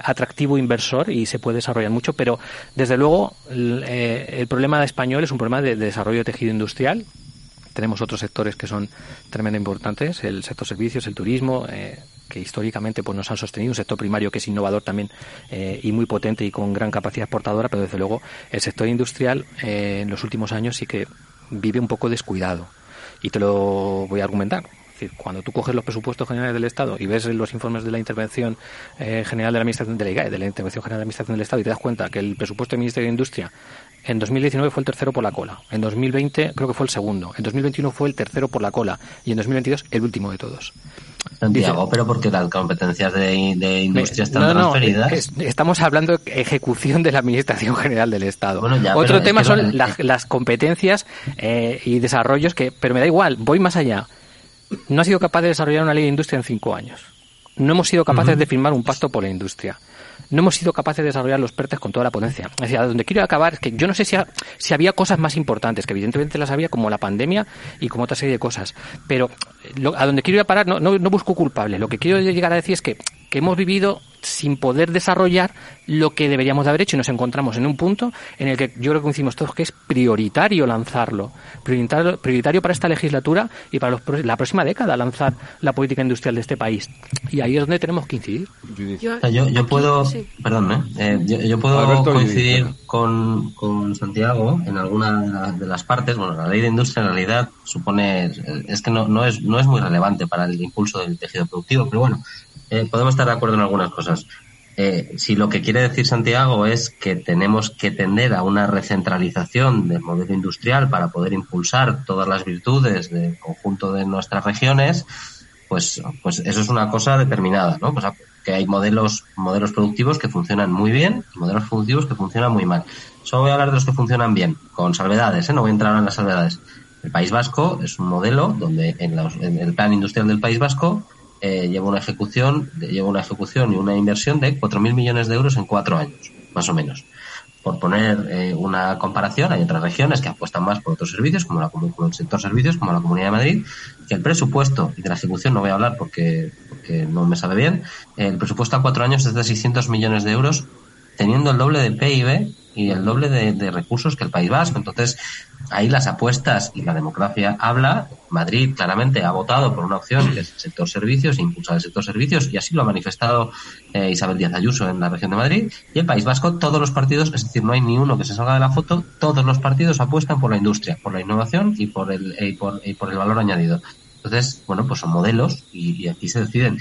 atractivo inversor y se puede desarrollar mucho. Pero desde luego el, problema español es un problema de desarrollo de tejido industrial tenemos otros sectores que son tremendamente importantes, el sector servicios, el turismo, eh, que históricamente pues nos han sostenido, un sector primario que es innovador también eh, y muy potente y con gran capacidad exportadora, pero desde luego el sector industrial eh, en los últimos años sí que vive un poco descuidado. Y te lo voy a argumentar. Es decir, cuando tú coges los presupuestos generales del Estado y ves los informes de la intervención general de la Administración de la IGAE, de la Intervención General de la Administración del Estado, y te das cuenta que el presupuesto del Ministerio de Industria en 2019 fue el tercero por la cola. En 2020 creo que fue el segundo. En 2021 fue el tercero por la cola. Y en 2022 el último de todos. Santiago, pero porque las competencias de, industria están transferidas. estamos hablando de ejecución de la Administración General del Estado. Otro tema son las, competencias eh, y desarrollos que, pero me da igual, voy más allá. No ha sido capaz de desarrollar una ley de industria en cinco años. No hemos sido capaces de firmar un pacto por la industria no hemos sido capaces de desarrollar los PERTES con toda la potencia. Es decir, a donde quiero acabar es que yo no sé si, si había cosas más importantes, que evidentemente las había, como la pandemia y como otra serie de cosas, pero a donde quiero ir a parar no, no, no busco culpables. Lo que quiero llegar a decir es que que hemos vivido sin poder desarrollar lo que deberíamos de haber hecho y nos encontramos en un punto en el que yo creo que coincidimos todos que es prioritario lanzarlo, prioritario, prioritario para esta legislatura y para la próxima década lanzar la política industrial de este país. Y ahí es donde tenemos que incidir. Yo, puedo, perdón, ¿eh? eh yo, puedo coincidir con, con Santiago en alguna de las partes. Bueno, la ley de industria en realidad supone, es que no, no, es, no es muy relevante para el impulso del tejido productivo, pero bueno, eh, podemos estar de acuerdo en algunas cosas. Eh, si lo que quiere decir Santiago es que tenemos que tender a una recentralización del modelo industrial para poder impulsar todas las virtudes del conjunto de nuestras regiones, pues, pues eso es una cosa determinada, ¿no? Pues que hay modelos, modelos productivos que funcionan muy bien y modelos productivos que funcionan muy mal. Solo voy a hablar de los que funcionan bien, con salvedades, ¿eh? no voy a entrar en las salvedades. El País Vasco es un modelo donde en, en el plan industrial del País Vasco eh, lleva una ejecución lleva una ejecución y una inversión de 4.000 millones de euros en cuatro años, más o menos. Por poner eh, una comparación, hay otras regiones que apuestan más por otros servicios, como, la, como el sector servicios, como la Comunidad de Madrid, que el presupuesto y de la ejecución no voy a hablar porque, porque no me sabe bien, el presupuesto a cuatro años es de 600 millones de euros, teniendo el doble del PIB y el doble de, recursos que el País Vasco. Entonces, ahí las apuestas y la democracia habla. Madrid claramente ha votado por una opción que es el sector servicios, impulsar el sector servicios, y así lo ha manifestado eh, Isabel Díaz Ayuso en la región de Madrid. Y el País Vasco, todos los partidos, es decir, no hay ni uno que se salga de la foto, todos los partidos apuestan por la industria, por la innovación y por el, y por, el valor añadido. Entonces, bueno, pues son modelos y, aquí se deciden.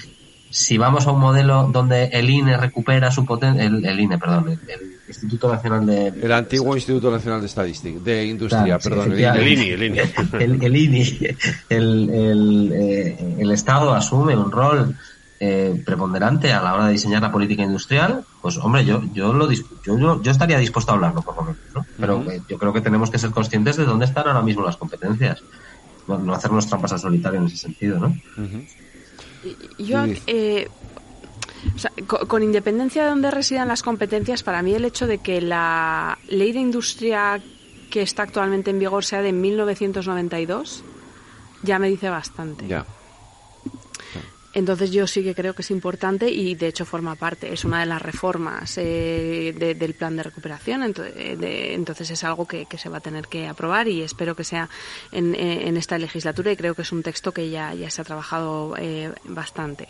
Si vamos a un modelo donde el INE recupera su potencia, el, INE, perdón, el Instituto Nacional de... El antiguo Instituto Nacional de Estadística, de Industria, perdón. el, INI, el INI. El, INI. (laughs) El, eh, el, Estado asume un rol eh, preponderante a la hora de diseñar la política industrial, pues hombre, yo yo lo yo, yo, estaría dispuesto a hablarlo por lo menos, ¿no? Pero eh, yo creo que tenemos que ser conscientes de dónde están ahora mismo las competencias, no, no hacernos trampas al solitario en ese sentido, ¿no? Yo eh, con, independencia de dónde residan las competencias, para mí el hecho de que la ley de industria que está actualmente en vigor sea de 1992 ya me dice bastante. Ya. Entonces yo sí que creo que es importante y de hecho forma parte, es una de las reformas eh, del plan de recuperación, entonces, es algo que, se va a tener que aprobar y espero que sea en, en, esta legislatura y creo que es un texto que ya, ya se ha trabajado eh, bastante.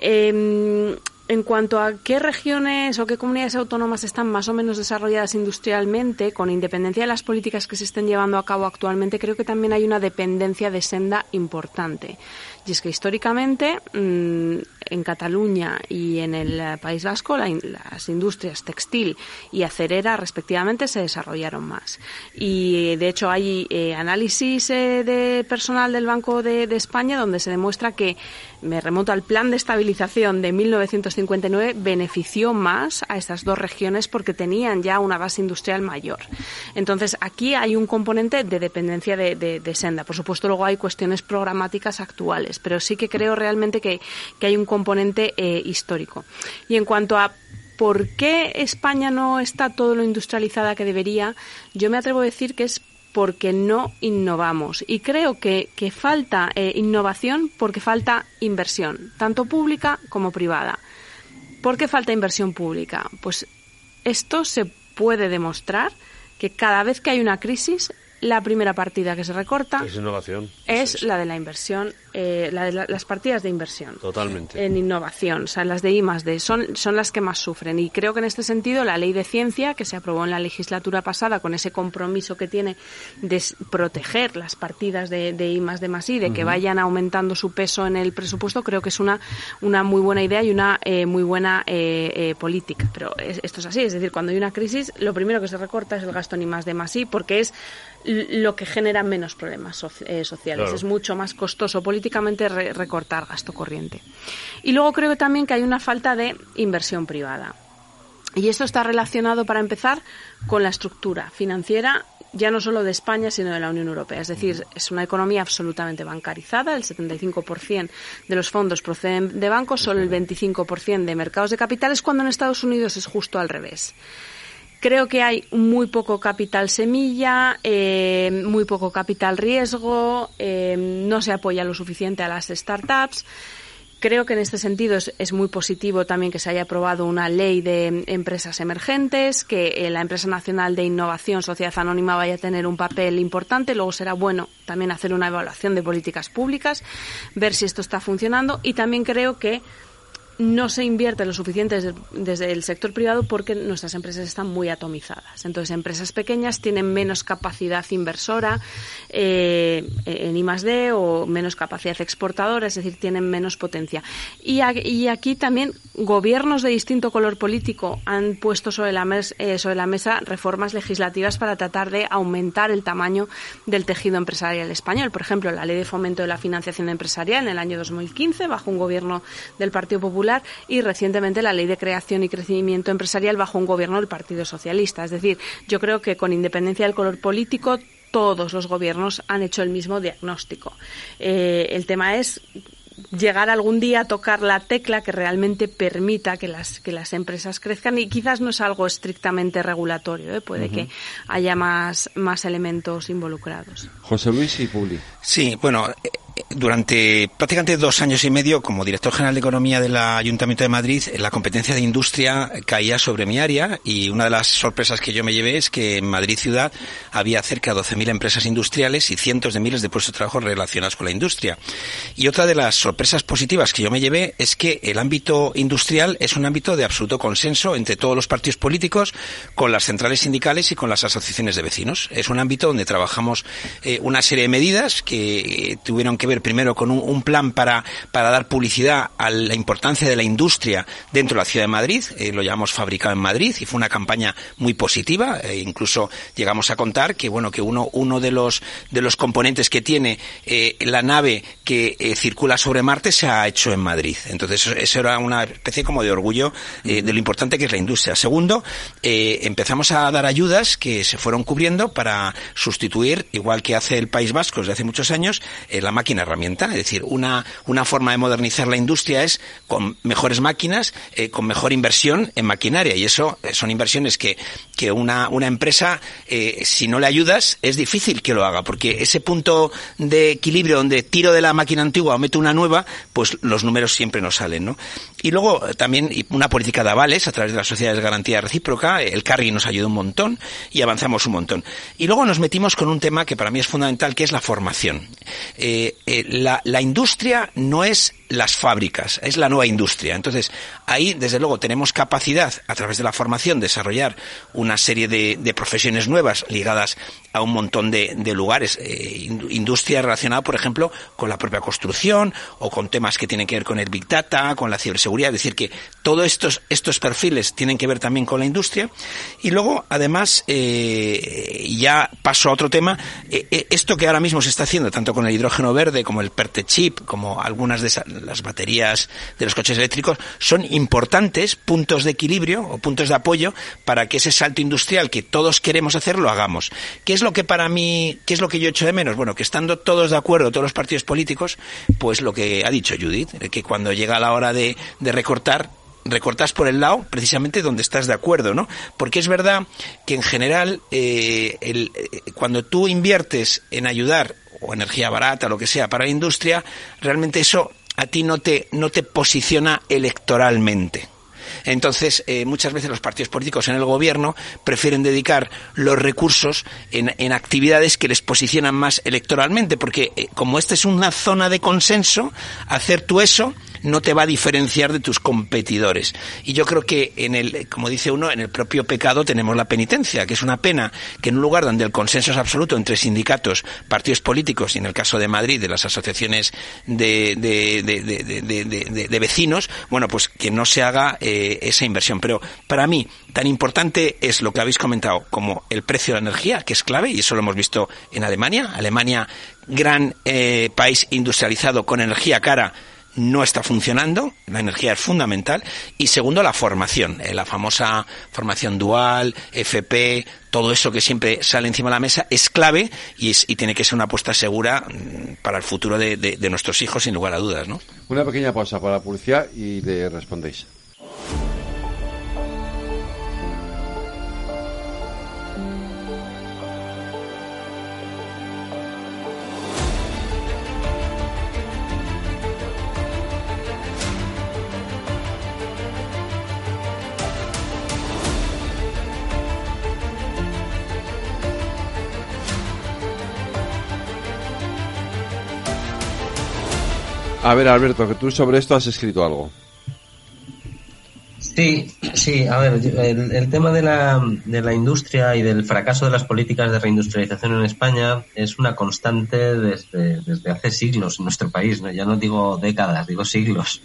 Eh, en cuanto a qué regiones o qué comunidades autónomas están más o menos desarrolladas industrialmente, con independencia de las políticas que se estén llevando a cabo actualmente, creo que también hay una dependencia de senda importante. Y es que históricamente mm, en Cataluña y en el eh, País Vasco las industrias textil y acerera respectivamente se desarrollaron más. Y de hecho hay eh, análisis eh, de personal del Banco de, de, España donde se demuestra que, me remonto al plan de estabilización de 1959, benefició más a estas dos regiones porque tenían ya una base industrial mayor. Entonces aquí hay un componente de dependencia de, de senda. Por supuesto luego hay cuestiones programáticas actuales, pero sí que creo realmente que, que hay un componente eh, histórico. Y en cuanto a por qué España no está todo lo industrializada que debería, yo me atrevo a decir que es porque no innovamos. Y creo que, que falta eh, innovación porque falta inversión, tanto pública como privada. ¿Por qué falta inversión pública? Pues esto se puede demostrar que cada vez que hay una crisis la primera partida que se recorta es, innovación. es, la de la inversión, eh, la las partidas de inversión. Totalmente. En innovación, o sea, las de I más D son, son las que más sufren. Y creo que en este sentido la ley de ciencia, que se aprobó en la legislatura pasada con ese compromiso que tiene de proteger las partidas de, de I más D más I, de que vayan aumentando su peso en el presupuesto, creo que es una, una muy buena idea y una eh, muy buena eh, política. Pero esto es así, es decir, cuando hay una crisis, lo primero que se recorta es el gasto en I más D más I, porque es lo que genera menos problemas eh, sociales. Es mucho más costoso recortar gasto corriente. Y luego creo también que hay una falta de inversión privada. Y esto está relacionado, para empezar, con la estructura financiera ya no solo de España, sino de la Unión Europea. Es decir, es una economía absolutamente bancarizada. El 75% de los fondos proceden de bancos, solo el 25% de mercados de capitales, cuando en Estados Unidos es justo al revés. Creo que hay muy poco capital semilla, eh, muy poco capital riesgo, eh, no se apoya lo suficiente a las startups. Creo que en este sentido es, muy positivo también que se haya aprobado una ley de empresas emergentes, que eh, la empresa nacional de innovación Sociedad Anónima vaya a tener un papel importante. Luego será bueno también hacer una evaluación de políticas públicas, ver si esto está funcionando. Y también creo que no se invierte lo suficiente desde, el sector privado porque nuestras empresas están muy atomizadas. Entonces, empresas pequeñas tienen menos capacidad inversora eh, en I+D o menos capacidad exportadora, es decir, tienen menos potencia. Y, aquí también gobiernos de distinto color político han puesto sobre la, eh, sobre la mesa reformas legislativas para tratar de aumentar el tamaño del tejido empresarial español. Por ejemplo, la Ley de Fomento de la Financiación Empresarial en el año 2015, bajo un gobierno del Partido Popular, y recientemente la Ley de Creación y Crecimiento Empresarial bajo un gobierno del Partido Socialista. Es decir, yo creo que con independencia del color político todos los gobiernos han hecho el mismo diagnóstico. Eh, el tema es llegar algún día a tocar la tecla que realmente permita que las, que las empresas crezcan y quizás no es algo estrictamente regulatorio, ¿eh? puede que haya más, más elementos involucrados. José Luis y Publi. Sí, bueno, durante prácticamente dos años y medio, como director general de Economía del Ayuntamiento de Madrid, la competencia de industria caía sobre mi área y una de las sorpresas que yo me llevé es que en Madrid ciudad había cerca de 12.000 empresas industriales y cientos de miles de puestos de trabajo relacionados con la industria. Y otra de las sorpresas positivas que yo me llevé es que el ámbito industrial es un ámbito de absoluto consenso entre todos los partidos políticos, con las centrales sindicales y con las asociaciones de vecinos. Es un ámbito donde trabajamos eh, una serie de medidas que eh, tuvieron que ver responder primero con un, plan para, para dar publicidad a la importancia de la industria dentro de la ciudad de Madrid, eh, lo llamamos Fabricado en Madrid, y fue una campaña muy positiva, e incluso llegamos a contar que, bueno, que uno, uno de los, de los componentes que tiene eh, la nave que circula sobre Marte se ha hecho en Madrid. Entonces, eso era una especie como de orgullo de lo importante que es la industria. Segundo, empezamos a dar ayudas que se fueron cubriendo para sustituir, igual que hace el País Vasco desde hace muchos años, eh, la máquina herramienta. Es decir, una, una forma de modernizar la industria es con mejores máquinas, eh, con mejor inversión en maquinaria. Y eso eh, son inversiones que, que una, una empresa, si no le ayudas, es difícil que lo haga, porque ese punto de equilibrio donde tiro de la máquina antigua o meto una nueva, pues los números siempre no salen, ¿no? Y luego también una política de avales a través de las sociedades de garantía recíproca. El carry nos ayuda un montón y avanzamos un montón. Y luego nos metimos con un tema que para mí es fundamental, que es la formación. Eh, eh, la, la industria no es las fábricas, es la nueva industria. Entonces, ahí, desde luego, tenemos capacidad, a través de la formación, desarrollar una serie de, profesiones nuevas ligadas a un montón de, lugares. Eh, industria relacionada, por ejemplo, con la propia construcción o con temas que tienen que ver con el Big Data, con la ciberseguridad. Es decir, que todos estos, estos perfiles tienen que ver también con la industria. Y luego, además, eh, ya paso a otro tema, eh, esto que ahora mismo se está haciendo, tanto con el hidrógeno verde como el PERTE-chip, como algunas de esas las baterías de los coches eléctricos, son importantes puntos de equilibrio o puntos de apoyo para que ese salto industrial que todos queremos hacer lo hagamos. ¿Qué es lo que para mí, qué es lo que yo echo de menos? Bueno, que estando todos de acuerdo, todos los partidos políticos, pues lo que ha dicho Judith, que cuando llega la hora de, recortar, recortas por el lado precisamente donde estás de acuerdo, ¿no? Porque es verdad que en general eh, el, eh, cuando tú inviertes en ayudar o energía barata, lo que sea, para la industria, realmente eso a ti no te, no te posiciona electoralmente. Entonces, eh, muchas veces los partidos políticos en el gobierno prefieren dedicar los recursos en, en actividades que les posicionan más electoralmente, porque eh, como esta es una zona de consenso, hacer tú eso no te va a diferenciar de tus competidores. Y yo creo que en el, como dice uno, en el propio pecado tenemos la penitencia, que es una pena que en un lugar donde el consenso es absoluto entre sindicatos, partidos políticos y en el caso de Madrid de las asociaciones de, de, vecinos, bueno, pues que no se haga eh, esa inversión. Pero para mí, tan importante es lo que habéis comentado como el precio de la energía, que es clave, y eso lo hemos visto en Alemania. Alemania, gran eh, país industrializado con energía cara, no está funcionando, la energía es fundamental, y segundo, la formación, eh, la famosa formación dual, FP, todo eso que siempre sale encima de la mesa es clave y, tiene que ser una apuesta segura mm, para el futuro de, de nuestros hijos, sin lugar a dudas. ¿no? Una pequeña pausa para la publicidad y le respondéis. A ver, Alberto, que tú sobre esto has escrito algo. Sí, sí, a ver, el, tema de la, de la industria y del fracaso de las políticas de reindustrialización en España es una constante desde, desde hace siglos en nuestro país, ¿no? ya no digo décadas, digo siglos.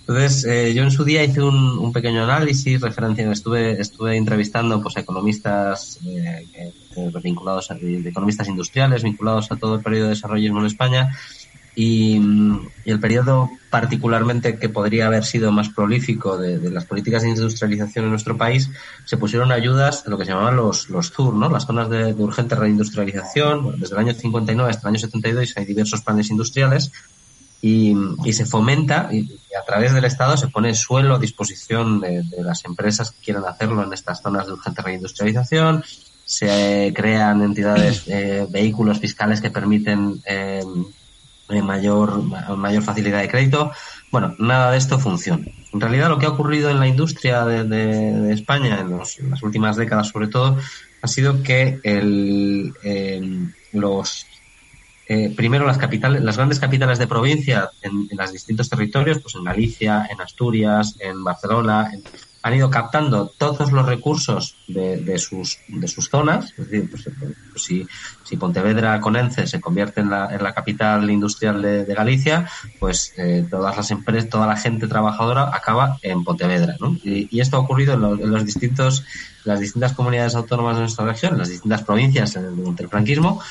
Entonces, eh, yo en su día hice un, un pequeño análisis, referencia, estuve, estuve entrevistando pues, economistas eh, eh, vinculados a, economistas industriales vinculados a todo el periodo de desarrollo en España y, el periodo particularmente que podría haber sido más prolífico de, las políticas de industrialización en nuestro país, se pusieron ayudas en lo que se llamaban los, los ZUR, ¿no? las zonas de, urgente reindustrialización. Desde el año 59 hasta el año 72 hay diversos planes industriales y, se fomenta y, a través del Estado se pone suelo a disposición de, las empresas que quieran hacerlo en estas zonas de urgente reindustrialización. Se crean entidades, eh, vehículos fiscales que permiten eh, mayor, mayor facilidad de crédito. Bueno, nada de esto funciona. En realidad lo que ha ocurrido en la industria de, España en, las últimas décadas sobre todo ha sido que el, los eh, primero las capitales, las grandes capitales de provincia en, los distintos territorios, pues en Galicia, en Asturias, en Barcelona, han ido captando todos los recursos de, sus, de sus zonas. Es decir, pues, pues, si, Pontevedra con ENCE se convierte en la, capital industrial de, Galicia, pues eh, todas las empresas, toda la gente trabajadora acaba en Pontevedra. Y, esto ha ocurrido en, los distintos, las distintas comunidades autónomas de nuestra región, en las distintas provincias durante el franquismo.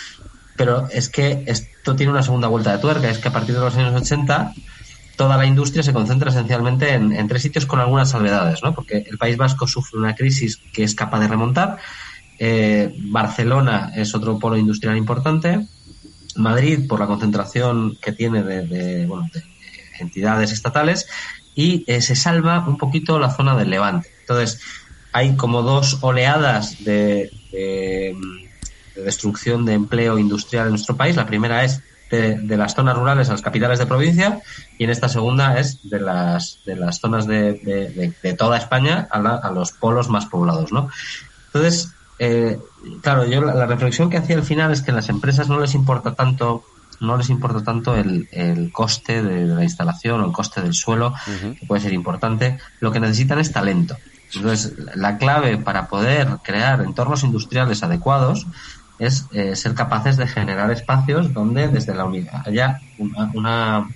Pero es que esto tiene una segunda vuelta de tuerca, es que a partir de los años 80 toda la industria se concentra esencialmente en, tres sitios con algunas salvedades, ¿no? Porque el País Vasco sufre una crisis que es capaz de remontar. Eh, Barcelona es otro polo industrial importante. Madrid, por la concentración que tiene de, entidades estatales. Y eh, se salva un poquito la zona del Levante. Entonces, hay como dos oleadas de destrucción de empleo industrial en nuestro país. La primera es de, las zonas rurales a las capitales de provincia y en esta segunda es de las, de las zonas de, de, toda España a, a, los polos más poblados, ¿no? Entonces, eh, claro, yo la, reflexión que hacía al final es que a las empresas no les importa tanto no les importa tanto el, el coste de, la instalación o el coste del suelo, que puede ser importante. Lo que necesitan es talento. Entonces, la clave para poder crear entornos industriales adecuados es eh, ser capaces de generar espacios donde desde la haya una,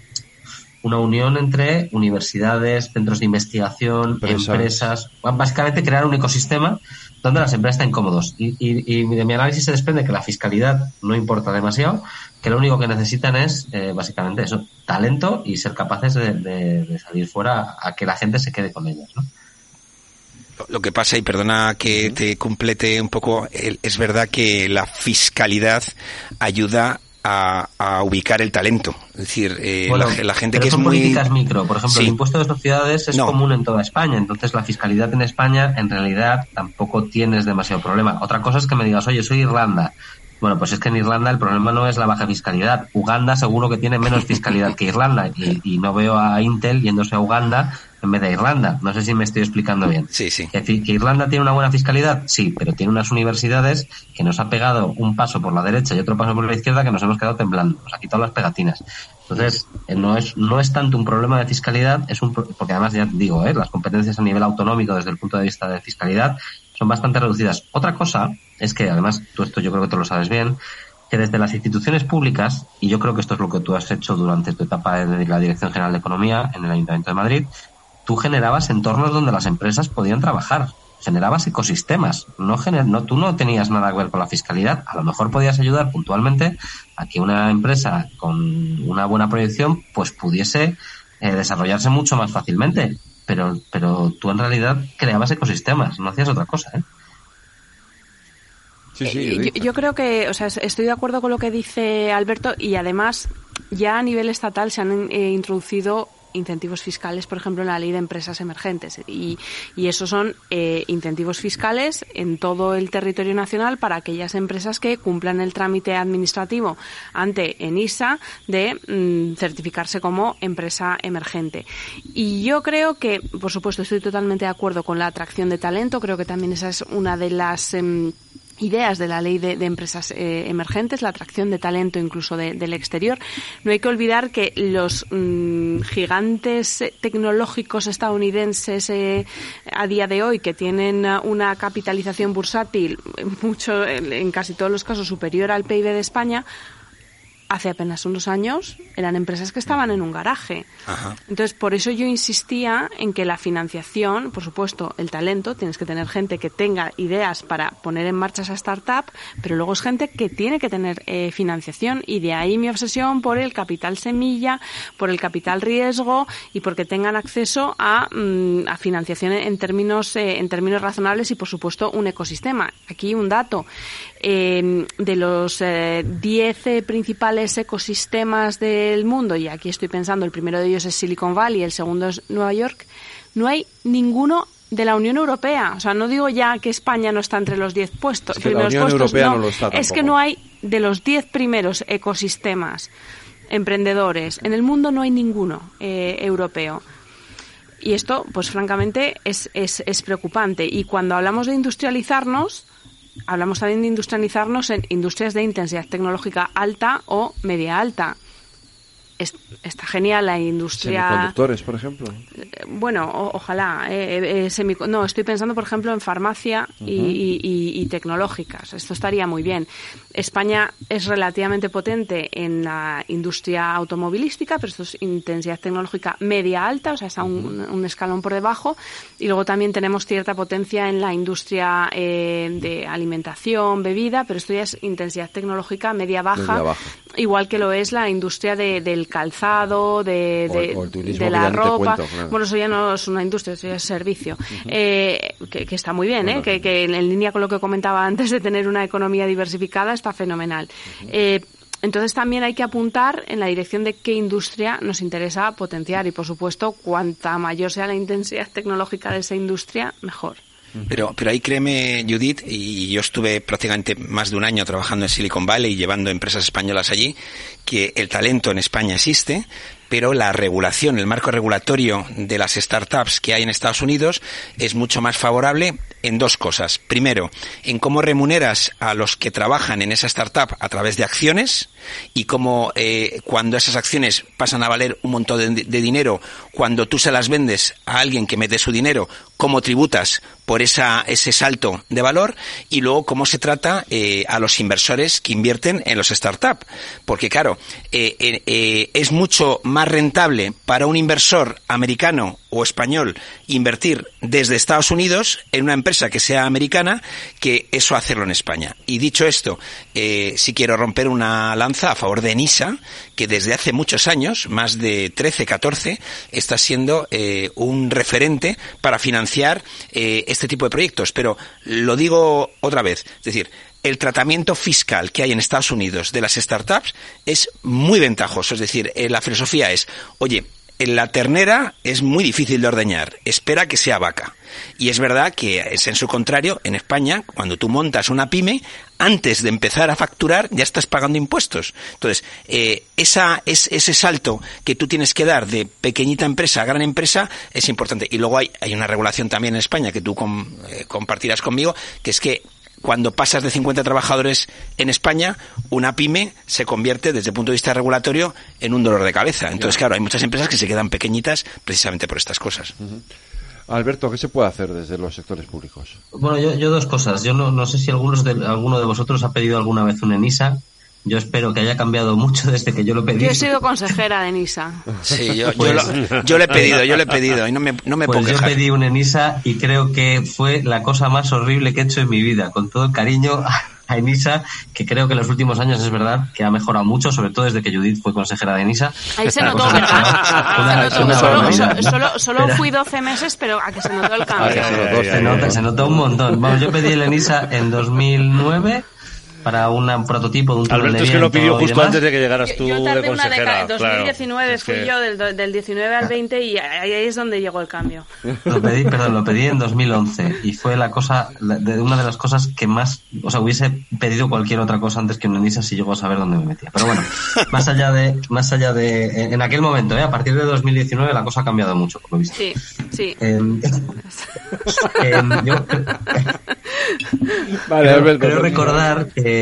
una, unión entre universidades, centros de investigación, empresas, básicamente crear un ecosistema donde las empresas estén cómodos. Y, y, de mi análisis se desprende que la fiscalidad no importa demasiado, que lo único que necesitan es eh, básicamente eso, talento y ser capaces de, de, salir fuera a que la gente se quede con ellas. ¿no? Lo que pasa, y perdona que te complete un poco, es verdad que la fiscalidad ayuda a, ubicar el talento. Es decir, eh, la, gente que son es políticas micro. Por ejemplo, el impuesto de sociedades es común en toda España. Entonces, la fiscalidad en España, en realidad, tampoco tienes demasiado problema. Otra cosa es que me digas, oye, soy Irlanda. Bueno, pues es que en Irlanda el problema no es la baja fiscalidad. Uganda seguro que tiene menos fiscalidad que Irlanda. Y, y no veo a Intel yéndose a Uganda en vez de Irlanda. No sé si me estoy explicando bien. Sí, sí. ¿Que, que Irlanda tiene una buena fiscalidad? Sí, pero tiene unas universidades que nos ha pegado un paso por la derecha y otro paso por la izquierda que nos hemos quedado temblando. Nos ha quitado las pegatinas. Entonces, eh, no es, no es tanto un problema de fiscalidad, es un, porque además ya digo, ¿eh? las competencias a nivel autonómico desde el punto de vista de fiscalidad son bastante reducidas. Otra cosa es que, además, tú esto yo creo que tú lo sabes bien, que desde las instituciones públicas, y yo creo que esto es lo que tú has hecho durante tu etapa en la Dirección General de Economía en el Ayuntamiento de Madrid, tú generabas entornos donde las empresas podían trabajar, generabas ecosistemas, no, no tú no tenías nada que ver con la fiscalidad, a lo mejor podías ayudar puntualmente a que una empresa con una buena proyección pues pudiese eh, desarrollarse mucho más fácilmente, pero pero tú en realidad creabas ecosistemas, no hacías otra cosa, ¿eh? Sí, sí, eh, yo, creo que, o sea, estoy de acuerdo con lo que dice Alberto y además ya a nivel estatal se han introducido incentivos fiscales, por ejemplo, en la ley de empresas emergentes. Y, y esos son eh, incentivos fiscales en todo el territorio nacional para aquellas empresas que cumplan el trámite administrativo ante ENISA de mm, certificarse como empresa emergente. Y yo creo que, por supuesto, estoy totalmente de acuerdo con la atracción de talento. Creo que también esa es una de las. Em, ideas de la ley de, empresas eh, emergentes, la atracción de talento incluso del exterior. No hay que olvidar que los mm, gigantes tecnológicos estadounidenses eh, a día de hoy que tienen una capitalización bursátil mucho en casi todos los casos superior al PIB de España hace apenas unos años eran empresas que estaban en un garaje. Entonces, por eso yo insistía en que la financiación, por supuesto, el talento, tienes que tener gente que tenga ideas para poner en marcha esa startup, pero luego es gente que tiene que tener eh, financiación y de ahí mi obsesión por el capital semilla, por el capital riesgo y porque tengan acceso a, mm, financiación en términos, eh, en términos razonables y, por supuesto, un ecosistema. Aquí un dato. Eh, de los 10 principales ecosistemas del mundo, y aquí estoy pensando, el primero de ellos es Silicon Valley, el segundo es Nueva York, no hay ninguno de la Unión Europea. O sea, no digo ya que España no está entre los 10 puestos, es que la Unión Europea no, lo está Es que no hay de los 10 primeros ecosistemas emprendedores en el mundo no hay ninguno eh, europeo. Y esto, pues francamente, es, es, es preocupante. Y cuando hablamos de industrializarnos, hablamos también de industrializarnos en industrias de intensidad tecnológica alta o media alta. Está genial la industria. Semiconductores, por ejemplo. Eh, bueno, ojalá. Eh, eh no, estoy pensando, por ejemplo, en farmacia y, tecnológicas. Esto estaría muy bien. España es relativamente potente en la industria automovilística, pero esto es intensidad tecnológica media alta, o sea, está un, escalón por debajo. Y luego también tenemos cierta potencia en la industria eh, de alimentación, bebida, pero esto ya es intensidad tecnológica media baja, igual que lo es la industria del calzado, de, de, la ropa. Bueno, eso ya no es una industria, eso ya es servicio. eh, que, está muy bien, ¿eh? que, que, en línea con lo que comentaba antes de tener una economía diversificada está fenomenal. eh, entonces también hay que apuntar en la dirección de qué industria nos interesa potenciar y, por supuesto, cuanta mayor sea la intensidad tecnológica de esa industria, mejor. Pero, pero ahí créeme, Judith, y yo estuve prácticamente más de un año trabajando en Silicon Valley y llevando empresas españolas allí, que el talento en España existe, pero la regulación, el marco regulatorio de las startups que hay en Estados Unidos es mucho más favorable en dos cosas. Primero, en cómo remuneras a los que trabajan en esa startup a través de acciones y cómo eh, cuando esas acciones pasan a valer un montón de, dinero, cuando tú se las vendes a alguien que mete su dinero, cómo tributas por esa, ese salto de valor y luego cómo se trata eh, a los inversores que invierten en los startups. Porque claro, eh, es mucho más rentable para un inversor americano o español invertir desde Estados Unidos en una empresa que sea americana que eso hacerlo en España. Y dicho esto, eh, si quiero romper una lanza a favor de NISA, que desde hace muchos años, más de 13, 14, está siendo eh, un referente para financiar eh, este tipo de proyectos. Pero lo digo otra vez, es decir, el tratamiento fiscal que hay en Estados Unidos de las startups es muy ventajoso. Es decir, la filosofía es, oye, la ternera es muy difícil de ordeñar, espera que sea vaca. Y es verdad que es en su contrario, en España, cuando tú montas una pyme, antes de empezar a facturar ya estás pagando impuestos. Entonces, eh, esa, es, ese salto que tú tienes que dar de pequeñita empresa a gran empresa es importante. Y luego hay, hay una regulación también en España que tú eh, compartirás conmigo, que es que cuando pasas de 50 trabajadores en España, una pyme se convierte desde el punto de vista regulatorio en un dolor de cabeza. Entonces, claro, hay muchas empresas que se quedan pequeñitas precisamente por estas cosas. Alberto, ¿qué se puede hacer desde los sectores públicos? Bueno, yo, dos cosas. Yo no, no sé si algunos de, alguno de vosotros ha pedido alguna vez un ENISA. Yo espero que haya cambiado mucho desde que yo lo pedí. Yo he sido consejera de ENISA. Sí, (laughs) yo, yo, lo, he pedido, yo lo he pedido y no me, no me pues yo pedí un ENISA y creo que fue la cosa más horrible que he hecho en mi vida. Con todo el cariño (laughs) a ENISA, que creo que en los últimos años es verdad que ha mejorado mucho, sobre todo desde que Judith fue consejera de ENISA. Ahí se notó, ¿verdad? Solo, solo, fui 12 meses, pero a que se notó el cambio. Se notó, se notó un montón. Vamos, yo pedí el ENISA en 2009 para un prototipo de un Alberto es que lo pidió justo antes de que llegaras tú yo tardé de consejera. En 2019 fui yo del, del, 19 al 20 y ahí es donde llegó el cambio. Lo pedí, perdón, lo pedí en 2011 y fue la cosa, de una de las cosas que más, o sea, hubiese pedido cualquier otra cosa antes que un ENISA si llegó a saber dónde me metía. Pero bueno, más allá de, más allá de, en aquel momento, ¿eh? a partir de 2019 la cosa ha cambiado mucho, por lo visto. Sí, sí. Eh, (laughs) eh, yo, vale, Alberto, creo recordar que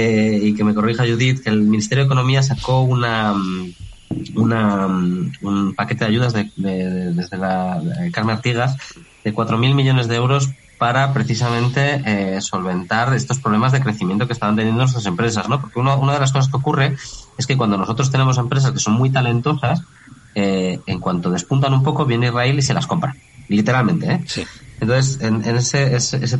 y que me corrija Judith, que el Ministerio de Economía sacó una, una un paquete de ayudas de, desde la Carmen Artigas de 4.000 millones de euros para precisamente eh, solventar estos problemas de crecimiento que estaban teniendo nuestras empresas, ¿no? Porque una de las cosas que ocurre es que cuando nosotros tenemos empresas que son muy talentosas, eh, en cuanto despuntan un poco, viene Israel y se las compra. Literalmente, ¿eh? Sí. Entonces, en, en ese,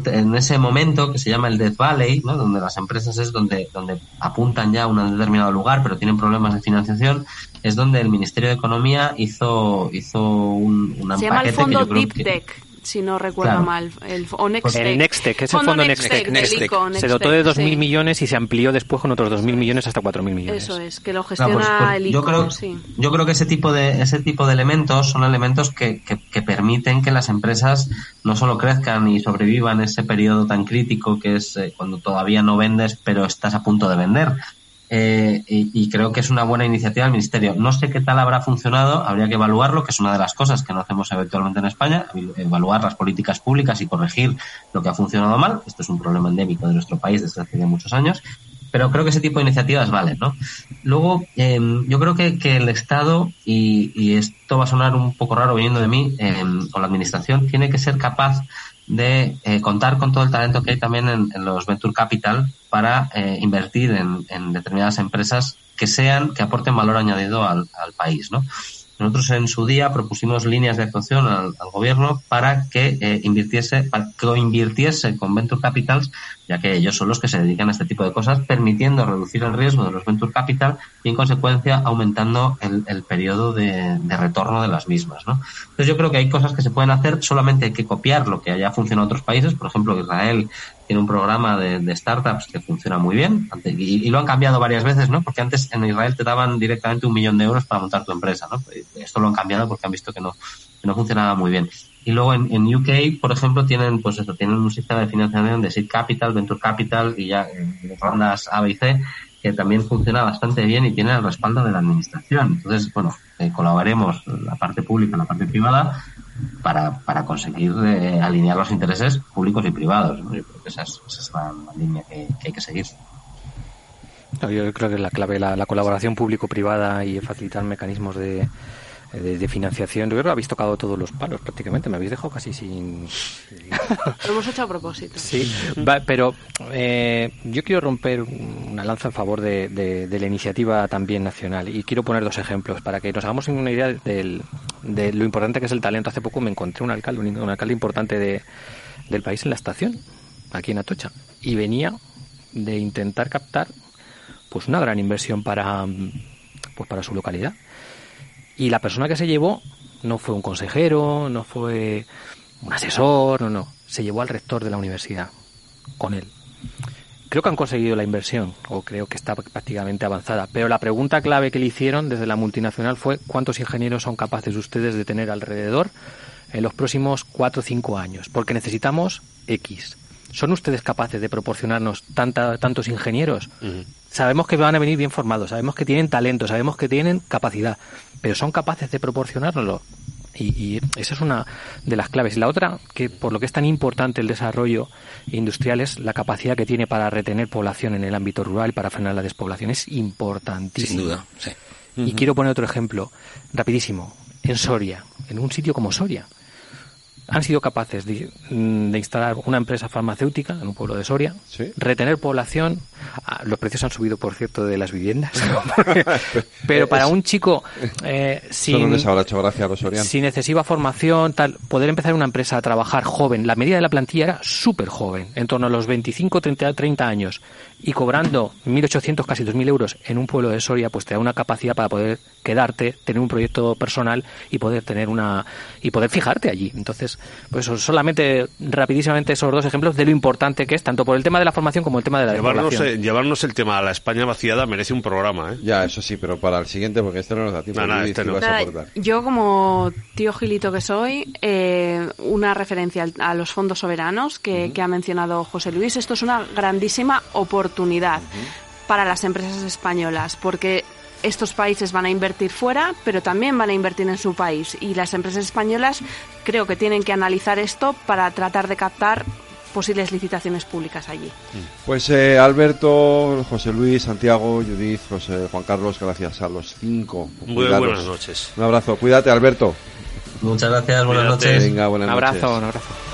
en ese momento que se llama el Death Valley, ¿no? donde las empresas es donde, donde apuntan ya a un determinado lugar, pero tienen problemas de financiación, es donde el Ministerio de Economía hizo, hizo un, una Se llama el fondo Deep si no recuerdo mal. El, o Nextec. El Nextec, ese fondo, Nextec. Se dotó de 2.000 millones y se amplió después con otros 2.000 millones hasta 4.000 millones. Eso es, que lo gestiona pues, pues, el yo creo, yo creo que ese tipo de ese tipo de elementos son elementos que, que, que, permiten que las empresas no solo crezcan y sobrevivan ese periodo tan crítico que es eh, cuando todavía no vendes pero estás a punto de vender, eh, y, creo que es una buena iniciativa del Ministerio. No sé qué tal habrá funcionado, habría que evaluarlo, que es una de las cosas que no hacemos habitualmente en España, evaluar las políticas públicas y corregir lo que ha funcionado mal. Esto es un problema endémico de nuestro país desde hace muchos años. pero creo que ese tipo de iniciativas valen, ¿no? Luego, em, yo creo que, que el Estado, y, y, esto va a sonar un poco raro viniendo de mí, eh, con la Administración, tiene que ser capaz de eh, contar con todo el talento que hay también en, los Venture Capital para eh, invertir en, en, determinadas empresas que sean, que aporten valor añadido al, al país, ¿no? Nosotros en su día propusimos líneas de actuación al, al gobierno para que eh, invirtiese, para que invirtiese con Venture Capitals, ya que ellos son los que se dedican a este tipo de cosas, permitiendo reducir el riesgo de los Venture Capital y en consecuencia aumentando el, el periodo de, de, retorno de las mismas. ¿no? Entonces yo creo que hay cosas que se pueden hacer, solamente hay que copiar lo que haya funcionado en otros países, por ejemplo Israel tiene un programa de, de startups que funciona muy bien y, lo han cambiado varias veces, ¿no? Porque antes en Israel te daban directamente un millón de euros para montar tu empresa, ¿no? Esto lo han cambiado porque han visto que no, que no funcionaba muy bien. Y luego en, en, UK, por ejemplo, tienen, pues eso, tienen un sistema de financiación de seed capital, venture capital y ya en rondas A, C que también funciona bastante bien y tiene el respaldo de la administración. Entonces, bueno, eh, colaboremos la parte pública, la parte privada para, para conseguir eh, alinear los intereses públicos y privados. ¿no? Yo creo que esa es, esa es la, línea que, hay que seguir. Yo creo que la clave la, la colaboración público-privada y facilitar mecanismos de, de, de, financiación. Yo creo que habéis tocado todos los palos prácticamente. Me habéis dejado casi sin. (laughs) Lo hemos hecho a propósito. Sí, va, pero eh, yo quiero romper una lanza en favor de, de, de, la iniciativa también nacional y quiero poner dos ejemplos para que nos hagamos una idea del, de lo importante que es el talento. Hace poco me encontré un alcalde, un, un alcalde importante de, del país en la estación, aquí en Atocha, y venía de intentar captar pues una gran inversión para pues para su localidad y la persona que se llevó no fue un consejero, no fue un asesor, no, no. Se llevó al rector de la universidad con él. Creo que han conseguido la inversión, o creo que está prácticamente avanzada. Pero la pregunta clave que le hicieron desde la multinacional fue cuántos ingenieros son capaces ustedes de tener alrededor en los próximos cuatro o cinco años. Porque necesitamos X. ¿Son ustedes capaces de proporcionarnos tanta, tantos ingenieros? Uh -huh. Sabemos que van a venir bien formados, sabemos que tienen talento, sabemos que tienen capacidad, pero son capaces de proporcionárnoslo. Y, y, esa es una de las claves. Y la otra, que por lo que es tan importante el desarrollo industrial, es la capacidad que tiene para retener población en el ámbito rural y para frenar la despoblación. Es importantísimo. Sin duda, sí. Y uh -huh. quiero poner otro ejemplo, rapidísimo. En Soria, en un sitio como Soria, han sido capaces de, de, instalar una empresa farmacéutica en un pueblo de Soria, ¿Sí? retener población. Ah, los precios han subido, por cierto, de las viviendas. (laughs) Pero para un chico eh, sin, sin excesiva formación, tal, poder empezar una empresa a trabajar joven, la media de la plantilla era súper joven, en torno a los 25, 30, 30 años, y cobrando 1.800, casi 2.000 euros en un pueblo de Soria, pues te da una capacidad para poder quedarte, tener un proyecto personal y poder tener una y poder fijarte allí. Entonces, pues solamente rapidísimamente esos dos ejemplos de lo importante que es tanto por el tema de la formación como el tema de la llevarnos, eh, llevarnos el tema a la España vaciada merece un programa, ¿eh? Ya, eso sí, pero para el siguiente porque este no nos da tiempo. Este no. Nada, yo como tío gilito que soy, eh, una referencia a los fondos soberanos que, uh -huh. que, ha mencionado José Luis, esto es una grandísima oportunidad uh -huh. para las empresas españolas porque estos países van a invertir fuera, pero también van a invertir en su país. Y las empresas españolas creo que tienen que analizar esto para tratar de captar posibles licitaciones públicas allí. Pues eh, Alberto, José Luis, Santiago, Judith, José Juan Carlos, gracias a los cinco. Muy buenas noches. Un abrazo, cuídate Alberto. Muchas gracias, buenas Cuídate. noches. Venga, buenas un abrazo, noches. un abrazo.